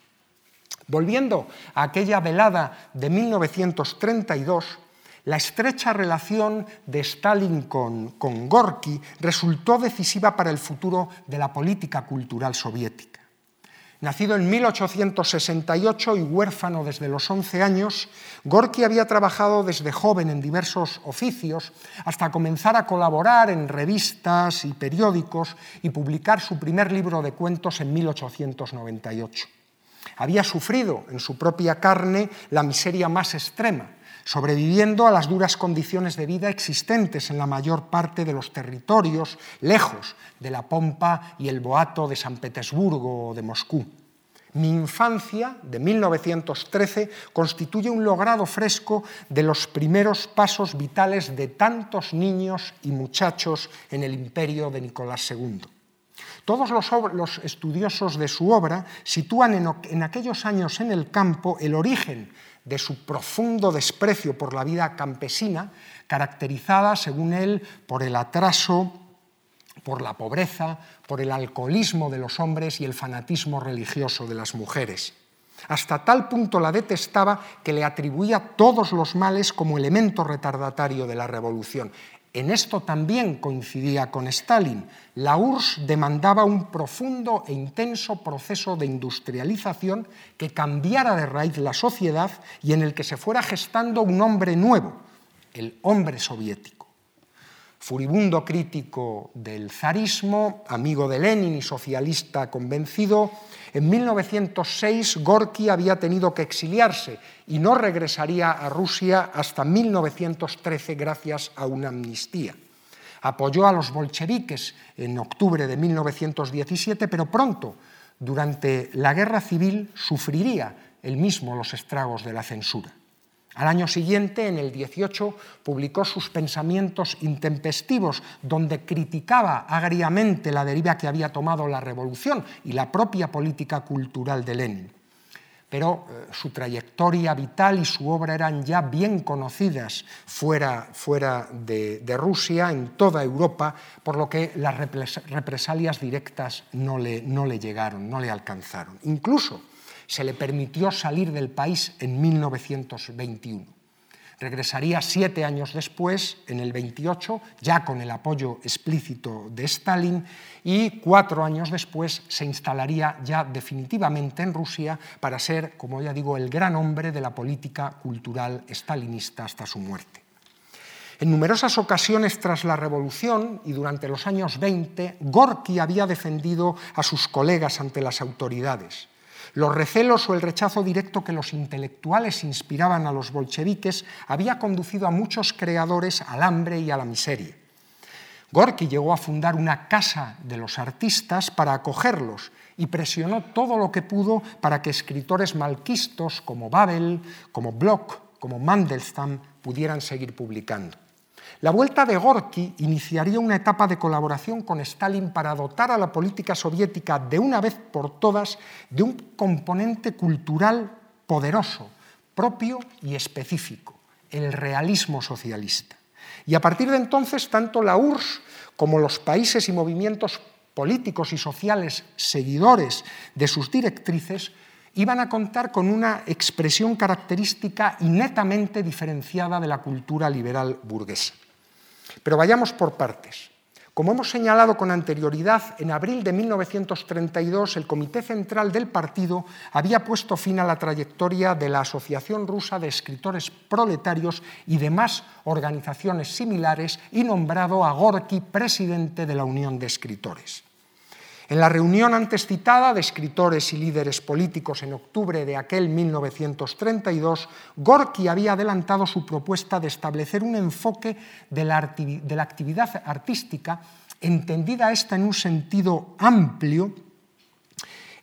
Volviendo a aquella velada de 1932, la estrecha relación de Stalin con, con Gorky resultó decisiva para el futuro de la política cultural soviética. Nacido en 1868 y huérfano desde los 11 años, Gorky había trabajado desde joven en diversos oficios hasta comenzar a colaborar en revistas y periódicos y publicar su primer libro de cuentos en 1898. Había sufrido en su propia carne la miseria más extrema sobreviviendo a las duras condiciones de vida existentes en la mayor parte de los territorios lejos de la pompa y el boato de San Petersburgo o de Moscú. Mi infancia, de 1913, constituye un logrado fresco de los primeros pasos vitales de tantos niños y muchachos en el imperio de Nicolás II. Todos los, estudiosos de su obra sitúan en aquellos años en el campo el origen de su profundo desprecio por la vida campesina, caracterizada, según él, por el atraso, por la pobreza, por el alcoholismo de los hombres y el fanatismo religioso de las mujeres. Hasta tal punto la detestaba que le atribuía todos los males como elemento retardatario de la revolución. En esto también coincidía con Stalin. La URSS demandaba un profundo e intenso proceso de industrialización que cambiara de raíz la sociedad y en el que se fuera gestando un hombre nuevo, el hombre soviético. Furibundo crítico del zarismo, amigo de Lenin y socialista convencido, en 1906 Gorky había tenido que exiliarse y no regresaría a Rusia hasta 1913 gracias a una amnistía. Apoyó a los bolcheviques en octubre de 1917, pero pronto, durante la guerra civil, sufriría él mismo los estragos de la censura. Al año siguiente, en el 18, publicó sus pensamientos intempestivos, donde criticaba agriamente la deriva que había tomado la revolución y la propia política cultural de Lenin. Pero eh, su trayectoria vital y su obra eran ya bien conocidas fuera, de, Rusia, en toda Europa, por lo que las represalias directas no le, no le llegaron, no le alcanzaron. Incluso se le permitió salir del país en 1921. Regresaría siete años después, en el 28, ya con el apoyo explícito de Stalin, y cuatro años después se instalaría ya definitivamente en Rusia para ser, como ya digo, el gran hombre de la política cultural stalinista hasta su muerte. En numerosas ocasiones tras la Revolución y durante los años 20, Gorky había defendido a sus colegas ante las autoridades. Los recelos o el rechazo directo que los intelectuales inspiraban a los bolcheviques había conducido a muchos creadores al hambre y a la miseria. Gorky llegó a fundar una casa de los artistas para acogerlos y presionó todo lo que pudo para que escritores malquistos como Babel, como Bloch, como Mandelstam pudieran seguir publicando. La vuelta de Gorky iniciaría una etapa de colaboración con Stalin para dotar a la política soviética de una vez por todas de un componente cultural poderoso, propio y específico, el realismo socialista. Y a partir de entonces, tanto la URSS como los países y movimientos políticos y sociales seguidores de sus directrices iban a contar con una expresión característica y netamente diferenciada de la cultura liberal burguesa. Pero vayamos por partes. Como hemos señalado con anterioridad, en abril de 1932 el Comité Central del partido había puesto fin a la trayectoria de la Asociación Rusa de Escritores Proletarios y demás organizaciones similares y nombrado a Gorky presidente de la Unión de Escritores. En la reunión antes citada de escritores y líderes políticos en octubre de aquel 1932, Gorky había adelantado su propuesta de establecer un enfoque de la, actividad artística, entendida esta en un sentido amplio,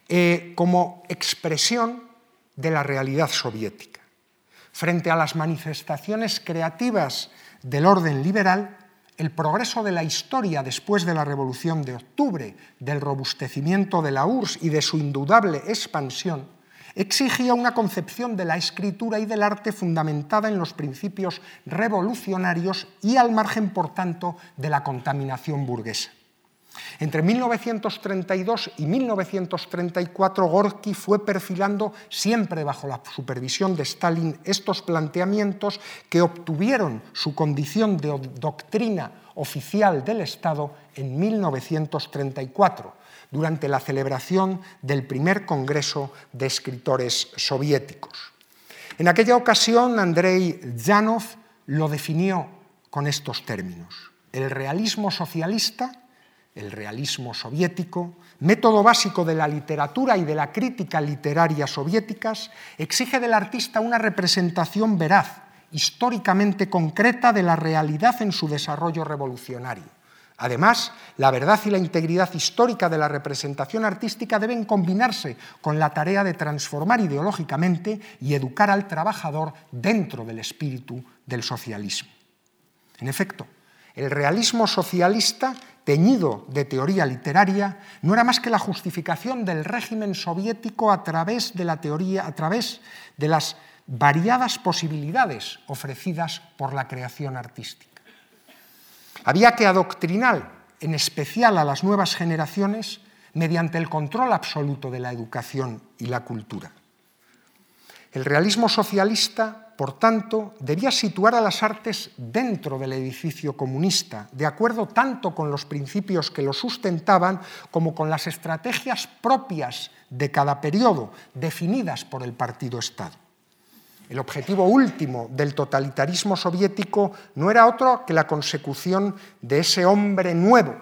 eh, como expresión de la realidad soviética. Frente a las manifestaciones creativas del orden liberal, el progreso de la historia después de la Revolución de Octubre, del robustecimiento de la URSS y de su indudable expansión, exigía una concepción de la escritura y del arte fundamentada en los principios revolucionarios y al margen, por tanto, de la contaminación burguesa. Entre 1932 y 1934, Gorky fue perfilando, siempre bajo la supervisión de Stalin, estos planteamientos que obtuvieron su condición de doctrina oficial del Estado en 1934, durante la celebración del primer Congreso de Escritores Soviéticos. En aquella ocasión, Andrei Yanov lo definió con estos términos. El realismo socialista el realismo soviético, método básico de la literatura y de la crítica literaria soviéticas, exige del artista una representación veraz, históricamente concreta de la realidad en su desarrollo revolucionario. Además, la verdad y la integridad histórica de la representación artística deben combinarse con la tarea de transformar ideológicamente y educar al trabajador dentro del espíritu del socialismo. En efecto, el realismo socialista teñido de teoría literaria, no era más que la justificación del régimen soviético a través de la teoría, a través de las variadas posibilidades ofrecidas por la creación artística. Había que adoctrinar, en especial a las nuevas generaciones, mediante el control absoluto de la educación y la cultura. El realismo socialista por tanto, debía situar a las artes dentro del edificio comunista, de acuerdo tanto con los principios que lo sustentaban como con las estrategias propias de cada periodo, definidas por el Partido Estado. El objetivo último del totalitarismo soviético no era otro que la consecución de ese hombre nuevo,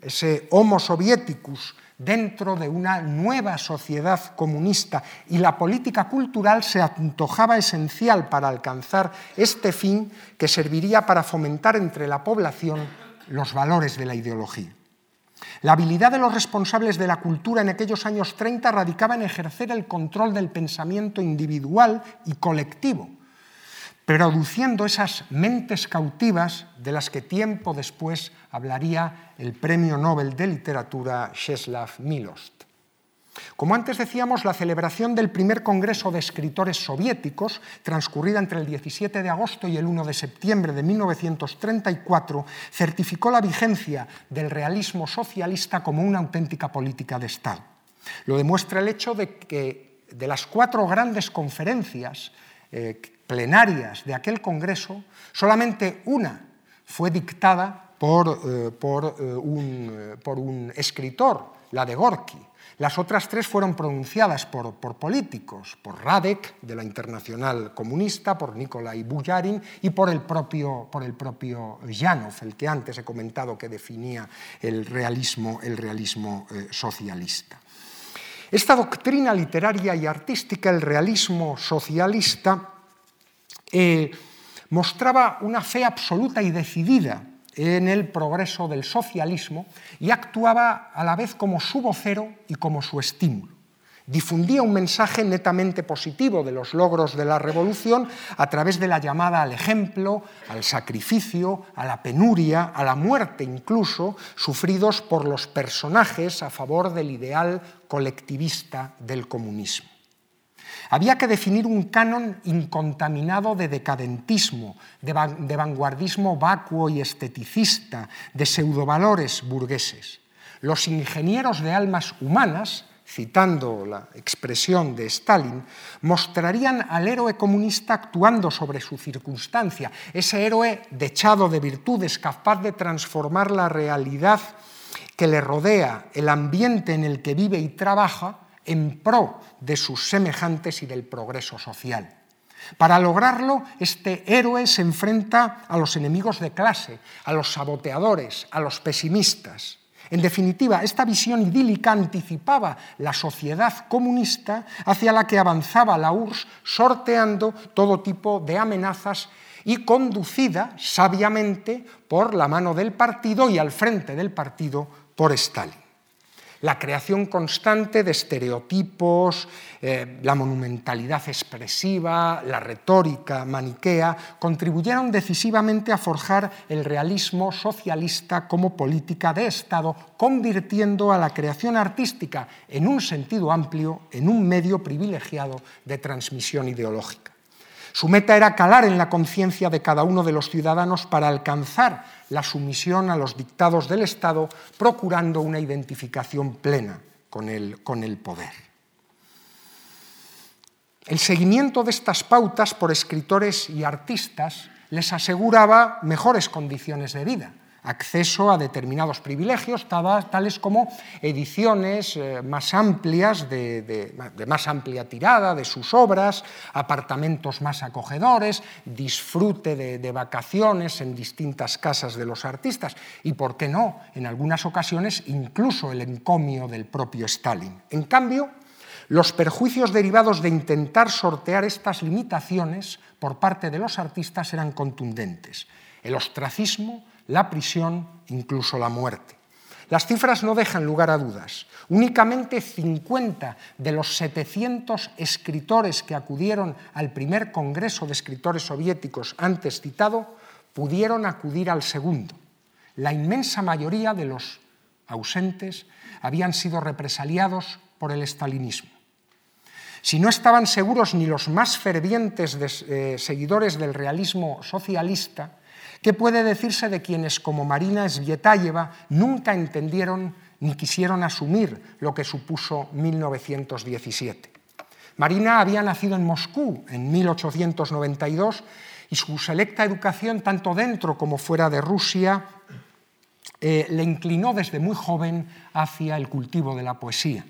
ese Homo Sovieticus, dentro de una nueva sociedad comunista y la política cultural se antojaba esencial para alcanzar este fin que serviría para fomentar entre la población los valores de la ideología. La habilidad de los responsables de la cultura en aquellos años 30 radicaba en ejercer el control del pensamiento individual y colectivo, produciendo esas mentes cautivas de las que tiempo después hablaría el Premio Nobel de Literatura Czeslaw Milost. Como antes decíamos, la celebración del primer Congreso de Escritores Soviéticos, transcurrida entre el 17 de agosto y el 1 de septiembre de 1934, certificó la vigencia del realismo socialista como una auténtica política de Estado. Lo demuestra el hecho de que de las cuatro grandes conferencias eh, plenarias de aquel Congreso, solamente una fue dictada por, eh, por, eh, un, eh, por, un, escritor, la de Gorky. Las otras tres fueron pronunciadas por, por, políticos, por Radek, de la Internacional Comunista, por Nikolai Bujarin y por el propio, por el propio Janov, el que antes he comentado que definía el realismo, el realismo socialista. Esta doctrina literaria y artística, el realismo socialista, eh, mostraba una fe absoluta y decidida en el progreso del socialismo y actuaba a la vez como su vocero y como su estímulo. Difundía un mensaje netamente positivo de los logros de la revolución a través de la llamada al ejemplo, al sacrificio, a la penuria, a la muerte incluso, sufridos por los personajes a favor del ideal colectivista del comunismo. Había que definir un canon incontaminado de decadentismo, de, vanguardismo vacuo y esteticista, de pseudovalores burgueses. Los ingenieros de almas humanas, citando la expresión de Stalin, mostrarían al héroe comunista actuando sobre su circunstancia, ese héroe dechado de virtudes, capaz de transformar la realidad que le rodea, el ambiente en el que vive y trabaja, en pro de sus semejantes y del progreso social. Para lograrlo, este héroe se enfrenta a los enemigos de clase, a los saboteadores, a los pesimistas. En definitiva, esta visión idílica anticipaba la sociedad comunista hacia la que avanzaba la URSS, sorteando todo tipo de amenazas y conducida sabiamente por la mano del partido y al frente del partido por Stalin la creación constante de estereotipos, eh, la monumentalidad expresiva, la retórica maniquea, contribuyeron decisivamente a forjar el realismo socialista como política de Estado, convirtiendo a la creación artística en un sentido amplio en un medio privilegiado de transmisión ideológica. Su meta era calar en la conciencia de cada uno de los ciudadanos para alcanzar la sumisión a los dictados del Estado, procurando una identificación plena con el, con el poder. El seguimiento de estas pautas por escritores y artistas les aseguraba mejores condiciones de vida acceso a determinados privilegios, tales como ediciones eh, más amplias, de, más amplia tirada de sus obras, apartamentos más acogedores, disfrute de, vacaciones en distintas casas de los artistas y, por qué no, en algunas ocasiones incluso el encomio del propio Stalin. En cambio, los perjuicios derivados de intentar sortear estas limitaciones por parte de los artistas eran contundentes. El ostracismo, la prisión, incluso la muerte. Las cifras no dejan lugar a dudas. Únicamente 50 de los 700 escritores que acudieron al primer Congreso de Escritores Soviéticos antes citado pudieron acudir al segundo. La inmensa mayoría de los ausentes habían sido represaliados por el estalinismo. Si no estaban seguros ni los más fervientes eh, seguidores del realismo socialista, ¿Qué puede decirse de quienes, como Marina Svietayeva, nunca entendieron ni quisieron asumir lo que supuso 1917? Marina había nacido en Moscú en 1892 y su selecta educación, tanto dentro como fuera de Rusia, eh, le inclinó desde muy joven hacia el cultivo de la poesía.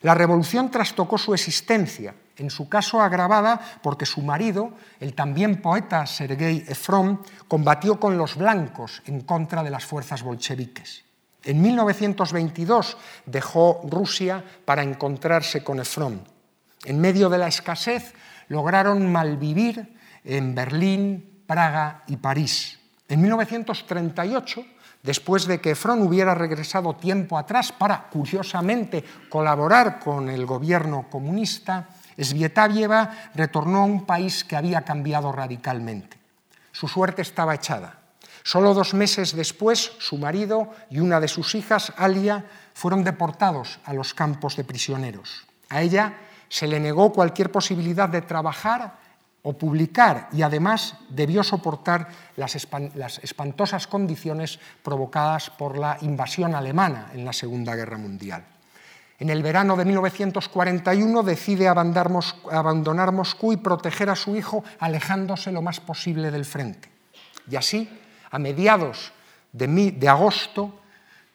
La revolución trastocó su existencia en su caso agravada porque su marido, el también poeta Sergei Efron, combatió con los blancos en contra de las fuerzas bolcheviques. En 1922 dejó Rusia para encontrarse con Efron. En medio de la escasez lograron malvivir en Berlín, Praga y París. En 1938 después de que Efron hubiera regresado tiempo atrás para, curiosamente, colaborar con el gobierno comunista, Svietavieva retornó a un país que había cambiado radicalmente. Su suerte estaba echada. Solo dos meses después, su marido y una de sus hijas, Alia, fueron deportados a los campos de prisioneros. A ella se le negó cualquier posibilidad de trabajar o publicar y además debió soportar las, espantosas condiciones provocadas por la invasión alemana en la Segunda Guerra Mundial. En el verano de 1941 decide abandonar Moscú y proteger a su hijo alejándose lo más posible del frente. Y así, a mediados de, agosto,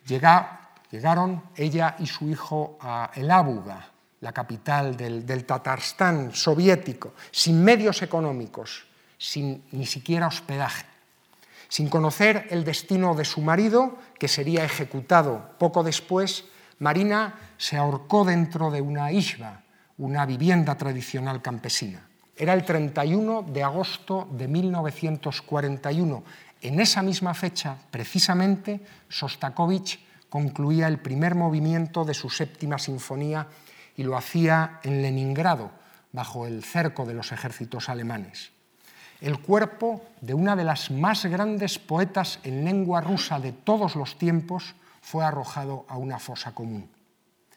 llegaron ella y su hijo a Elábuga, la capital del, del Tatarstán soviético, sin medios económicos, sin ni siquiera hospedaje sin conocer el destino de su marido, que sería ejecutado poco después, Marina se ahorcó dentro de una isba, una vivienda tradicional campesina. Era el 31 de agosto de 1941. En esa misma fecha, precisamente, Sostakovich concluía el primer movimiento de su séptima sinfonía y lo hacía en Leningrado, bajo el cerco de los ejércitos alemanes. El cuerpo de una de las más grandes poetas en lengua rusa de todos los tiempos fue arrojado a una fosa común.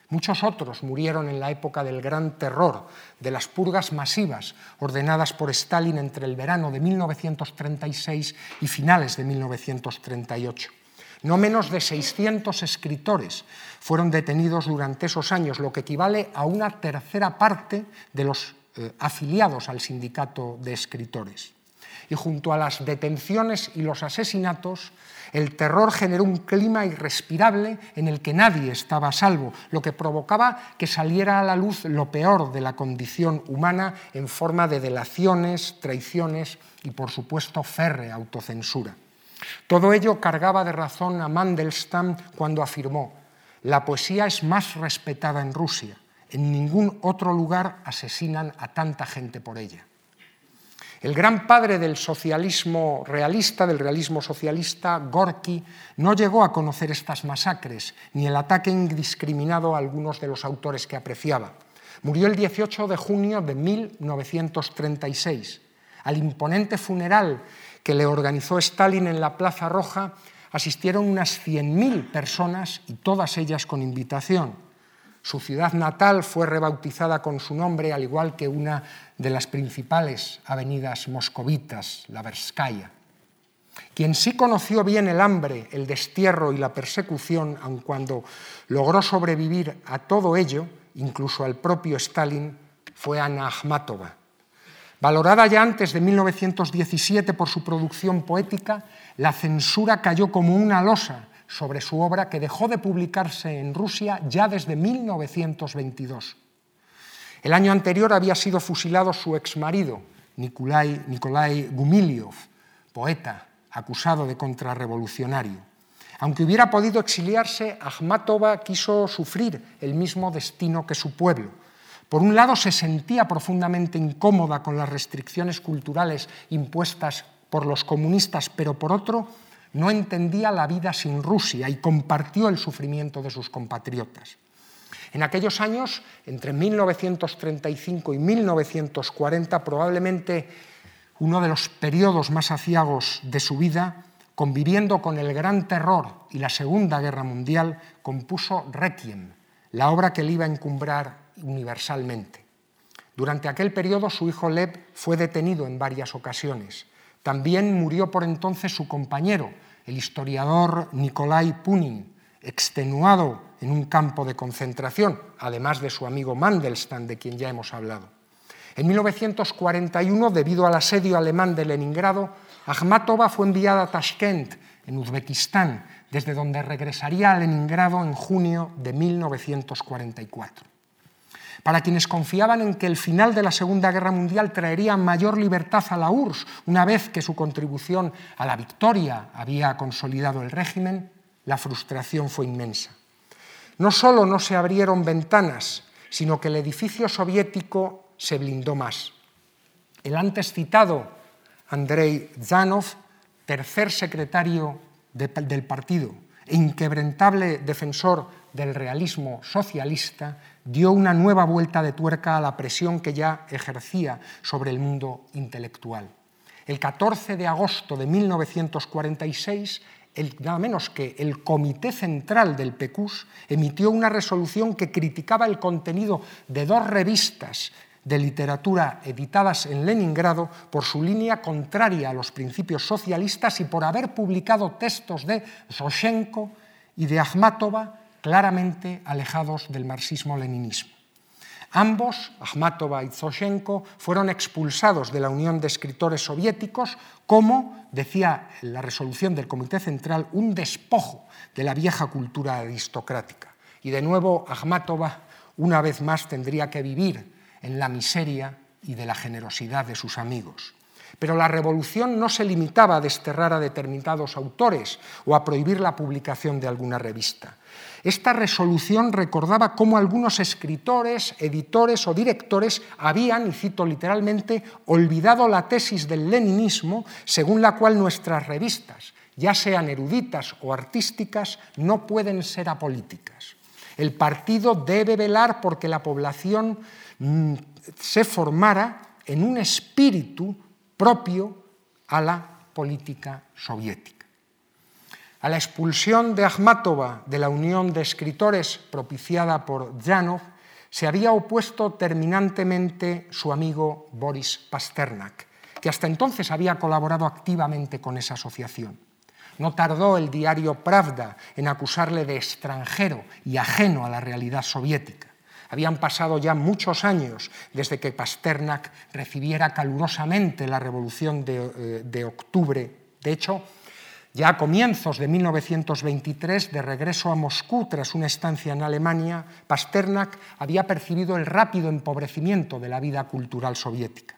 Muchos otros murieron en la época del gran terror, de las purgas masivas ordenadas por Stalin entre el verano de 1936 y finales de 1938. No menos de 600 escritores fueron detenidos durante esos años, lo que equivale a una tercera parte de los eh, afiliados al sindicato de escritores. Y junto a las detenciones y los asesinatos, el terror generó un clima irrespirable en el que nadie estaba a salvo, lo que provocaba que saliera a la luz lo peor de la condición humana en forma de delaciones, traiciones y, por supuesto, férrea autocensura. Todo ello cargaba de razón a Mandelstam cuando afirmó, la poesía es más respetada en Rusia, en ningún otro lugar asesinan a tanta gente por ella. El gran padre del socialismo realista, del realismo socialista, Gorky, no llegó a conocer estas masacres ni el ataque indiscriminado a algunos de los autores que apreciaba. Murió el 18 de junio de 1936. Al imponente funeral que le organizó Stalin en la Plaza Roja asistieron unas 100.000 personas y todas ellas con invitación. Su ciudad natal fue rebautizada con su nombre, al igual que una de las principales avenidas moscovitas, la Verskaya. Quien sí conoció bien el hambre, el destierro y la persecución, aun cuando logró sobrevivir a todo ello, incluso al propio Stalin, fue Ana Akhmatova. Valorada ya antes de 1917 por su producción poética, la censura cayó como una losa sobre su obra que dejó de publicarse en Rusia ya desde 1922. El año anterior había sido fusilado su exmarido, Nikolai, Nikolai Gumiliov, poeta acusado de contrarrevolucionario. Aunque hubiera podido exiliarse, Akhmatova quiso sufrir el mismo destino que su pueblo. Por un lado, se sentía profundamente incómoda con las restricciones culturales impuestas por los comunistas, pero por otro, no entendía la vida sin Rusia y compartió el sufrimiento de sus compatriotas. En aquellos años, entre 1935 y 1940, probablemente uno de los periodos más aciagos de su vida, conviviendo con el gran terror y la Segunda Guerra Mundial, compuso Requiem, la obra que le iba a encumbrar universalmente. Durante aquel periodo su hijo Lev fue detenido en varias ocasiones. También murió por entonces su compañero, el historiador Nikolai Punin, extenuado en un campo de concentración, además de su amigo Mandelstam, de quien ya hemos hablado. En 1941, debido al asedio alemán de Leningrado, Akhmatova fue enviada a Tashkent, en Uzbekistán, desde donde regresaría a Leningrado en junio de 1944. Para quienes confiaban en que el final de la Segunda Guerra Mundial traería mayor libertad a la URSS, una vez que su contribución a la victoria había consolidado el régimen, la frustración fue inmensa. No solo no se abrieron ventanas, sino que el edificio soviético se blindó más. El antes citado Andrei Zanov, tercer secretario del partido e inquebrantable defensor del realismo socialista, dio una nueva vuelta de tuerca a la presión que ya ejercía sobre el mundo intelectual. El 14 de agosto de 1946, nada menos que el Comité Central del PECUS emitió una resolución que criticaba el contenido de dos revistas de literatura editadas en Leningrado por su línea contraria a los principios socialistas y por haber publicado textos de Zoshenko y de Akhmatova claramente alejados del marxismo-leninismo. Ambos, Akhmatova y Zoshenko, fueron expulsados de la Unión de Escritores Soviéticos como, decía la resolución del Comité Central, un despojo de la vieja cultura aristocrática. Y de nuevo, Akhmatova, una vez más, tendría que vivir en la miseria y de la generosidad de sus amigos. Pero la revolución no se limitaba a desterrar a determinados autores o a prohibir la publicación de alguna revista. Esta resolución recordaba cómo algunos escritores, editores o directores habían, y cito literalmente, olvidado la tesis del leninismo según la cual nuestras revistas, ya sean eruditas o artísticas, no pueden ser apolíticas. El partido debe velar porque la población mm, se formara en un espíritu propio a la política soviética. A la expulsión de Akhmatova de la Unión de Escritores propiciada por Janov se había opuesto terminantemente su amigo Boris Pasternak, que hasta entonces había colaborado activamente con esa asociación. No tardó el diario Pravda en acusarle de extranjero y ajeno a la realidad soviética. Habían pasado ya muchos años desde que Pasternak recibiera calurosamente la revolución de, de octubre. De hecho, ya a comienzos de 1923, de regreso a Moscú tras una estancia en Alemania, Pasternak había percibido el rápido empobrecimiento de la vida cultural soviética.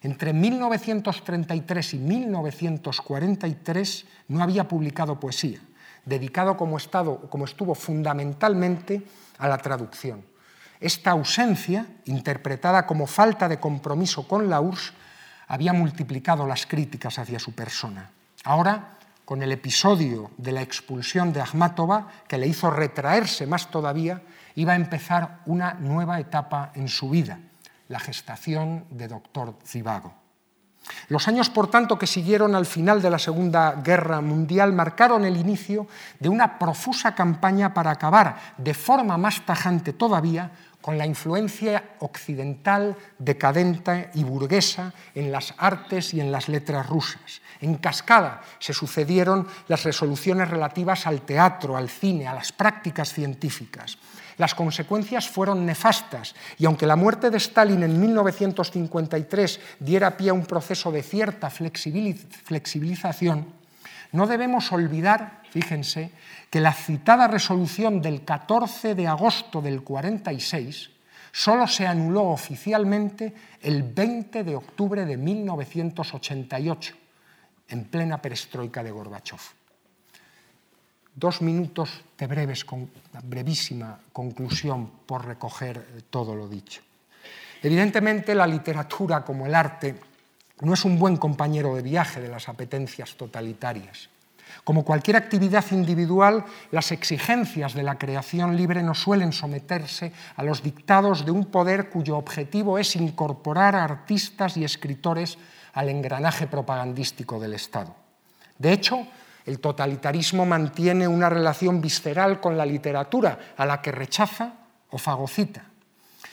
Entre 1933 y 1943 no había publicado poesía, dedicado como, estado, como estuvo fundamentalmente a la traducción. Esta ausencia, interpretada como falta de compromiso con la URSS, había multiplicado las críticas hacia su persona. Ahora con el episodio de la expulsión de Akhmatova, que le hizo retraerse más todavía, iba a empezar una nueva etapa en su vida, la gestación de Doctor Zivago. Los años, por tanto, que siguieron al final de la Segunda Guerra Mundial marcaron el inicio de una profusa campaña para acabar de forma más tajante todavía con la influencia occidental, decadente y burguesa en las artes y en las letras rusas. En cascada se sucedieron las resoluciones relativas al teatro, al cine, a las prácticas científicas. Las consecuencias fueron nefastas y aunque la muerte de Stalin en 1953 diera pie a un proceso de cierta flexibilización, no debemos olvidar, fíjense, que la citada resolución del 14 de agosto del 46 solo se anuló oficialmente el 20 de octubre de 1988, en plena perestroika de Gorbachev. Dos minutos de breves, brevísima conclusión por recoger todo lo dicho. Evidentemente, la literatura, como el arte, no es un buen compañero de viaje de las apetencias totalitarias. Como cualquier actividad individual, las exigencias de la creación libre no suelen someterse a los dictados de un poder cuyo objetivo es incorporar a artistas y escritores al engranaje propagandístico del Estado. De hecho, el totalitarismo mantiene una relación visceral con la literatura, a la que rechaza o fagocita.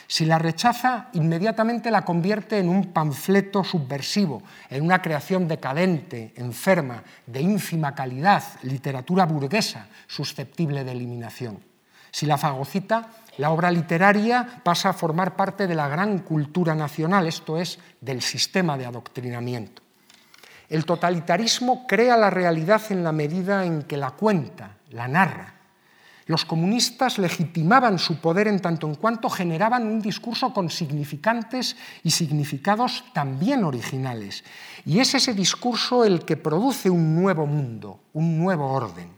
Si la rechaza, inmediatamente la convierte en un panfleto subversivo, en una creación decadente, enferma, de ínfima calidad, literatura burguesa, susceptible de eliminación. Si la fagocita, la obra literaria pasa a formar parte de la gran cultura nacional, esto es, del sistema de adoctrinamiento. El totalitarismo crea la realidad en la medida en que la cuenta, la narra, los comunistas legitimaban su poder en tanto en cuanto generaban un discurso con significantes y significados también originales. Y es ese discurso el que produce un nuevo mundo, un nuevo orden.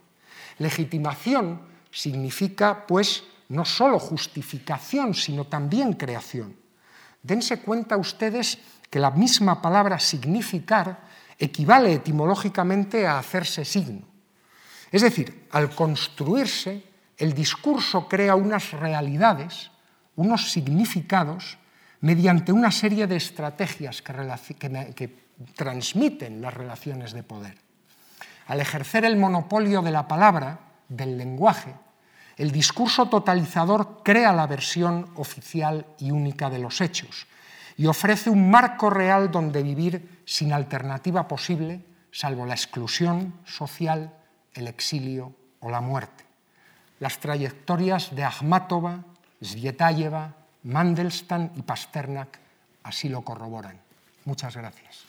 Legitimación significa, pues, no solo justificación, sino también creación. Dense cuenta ustedes que la misma palabra significar equivale etimológicamente a hacerse signo. Es decir, al construirse, el discurso crea unas realidades, unos significados, mediante una serie de estrategias que, transmiten las relaciones de poder. Al ejercer el monopolio de la palabra, del lenguaje, el discurso totalizador crea la versión oficial y única de los hechos y ofrece un marco real donde vivir sin alternativa posible, salvo la exclusión social, el exilio o la muerte. Las trayectorias de Akhmatova, Svietayeva, Mandelstam y Pasternak así lo corroboran. Muchas gracias.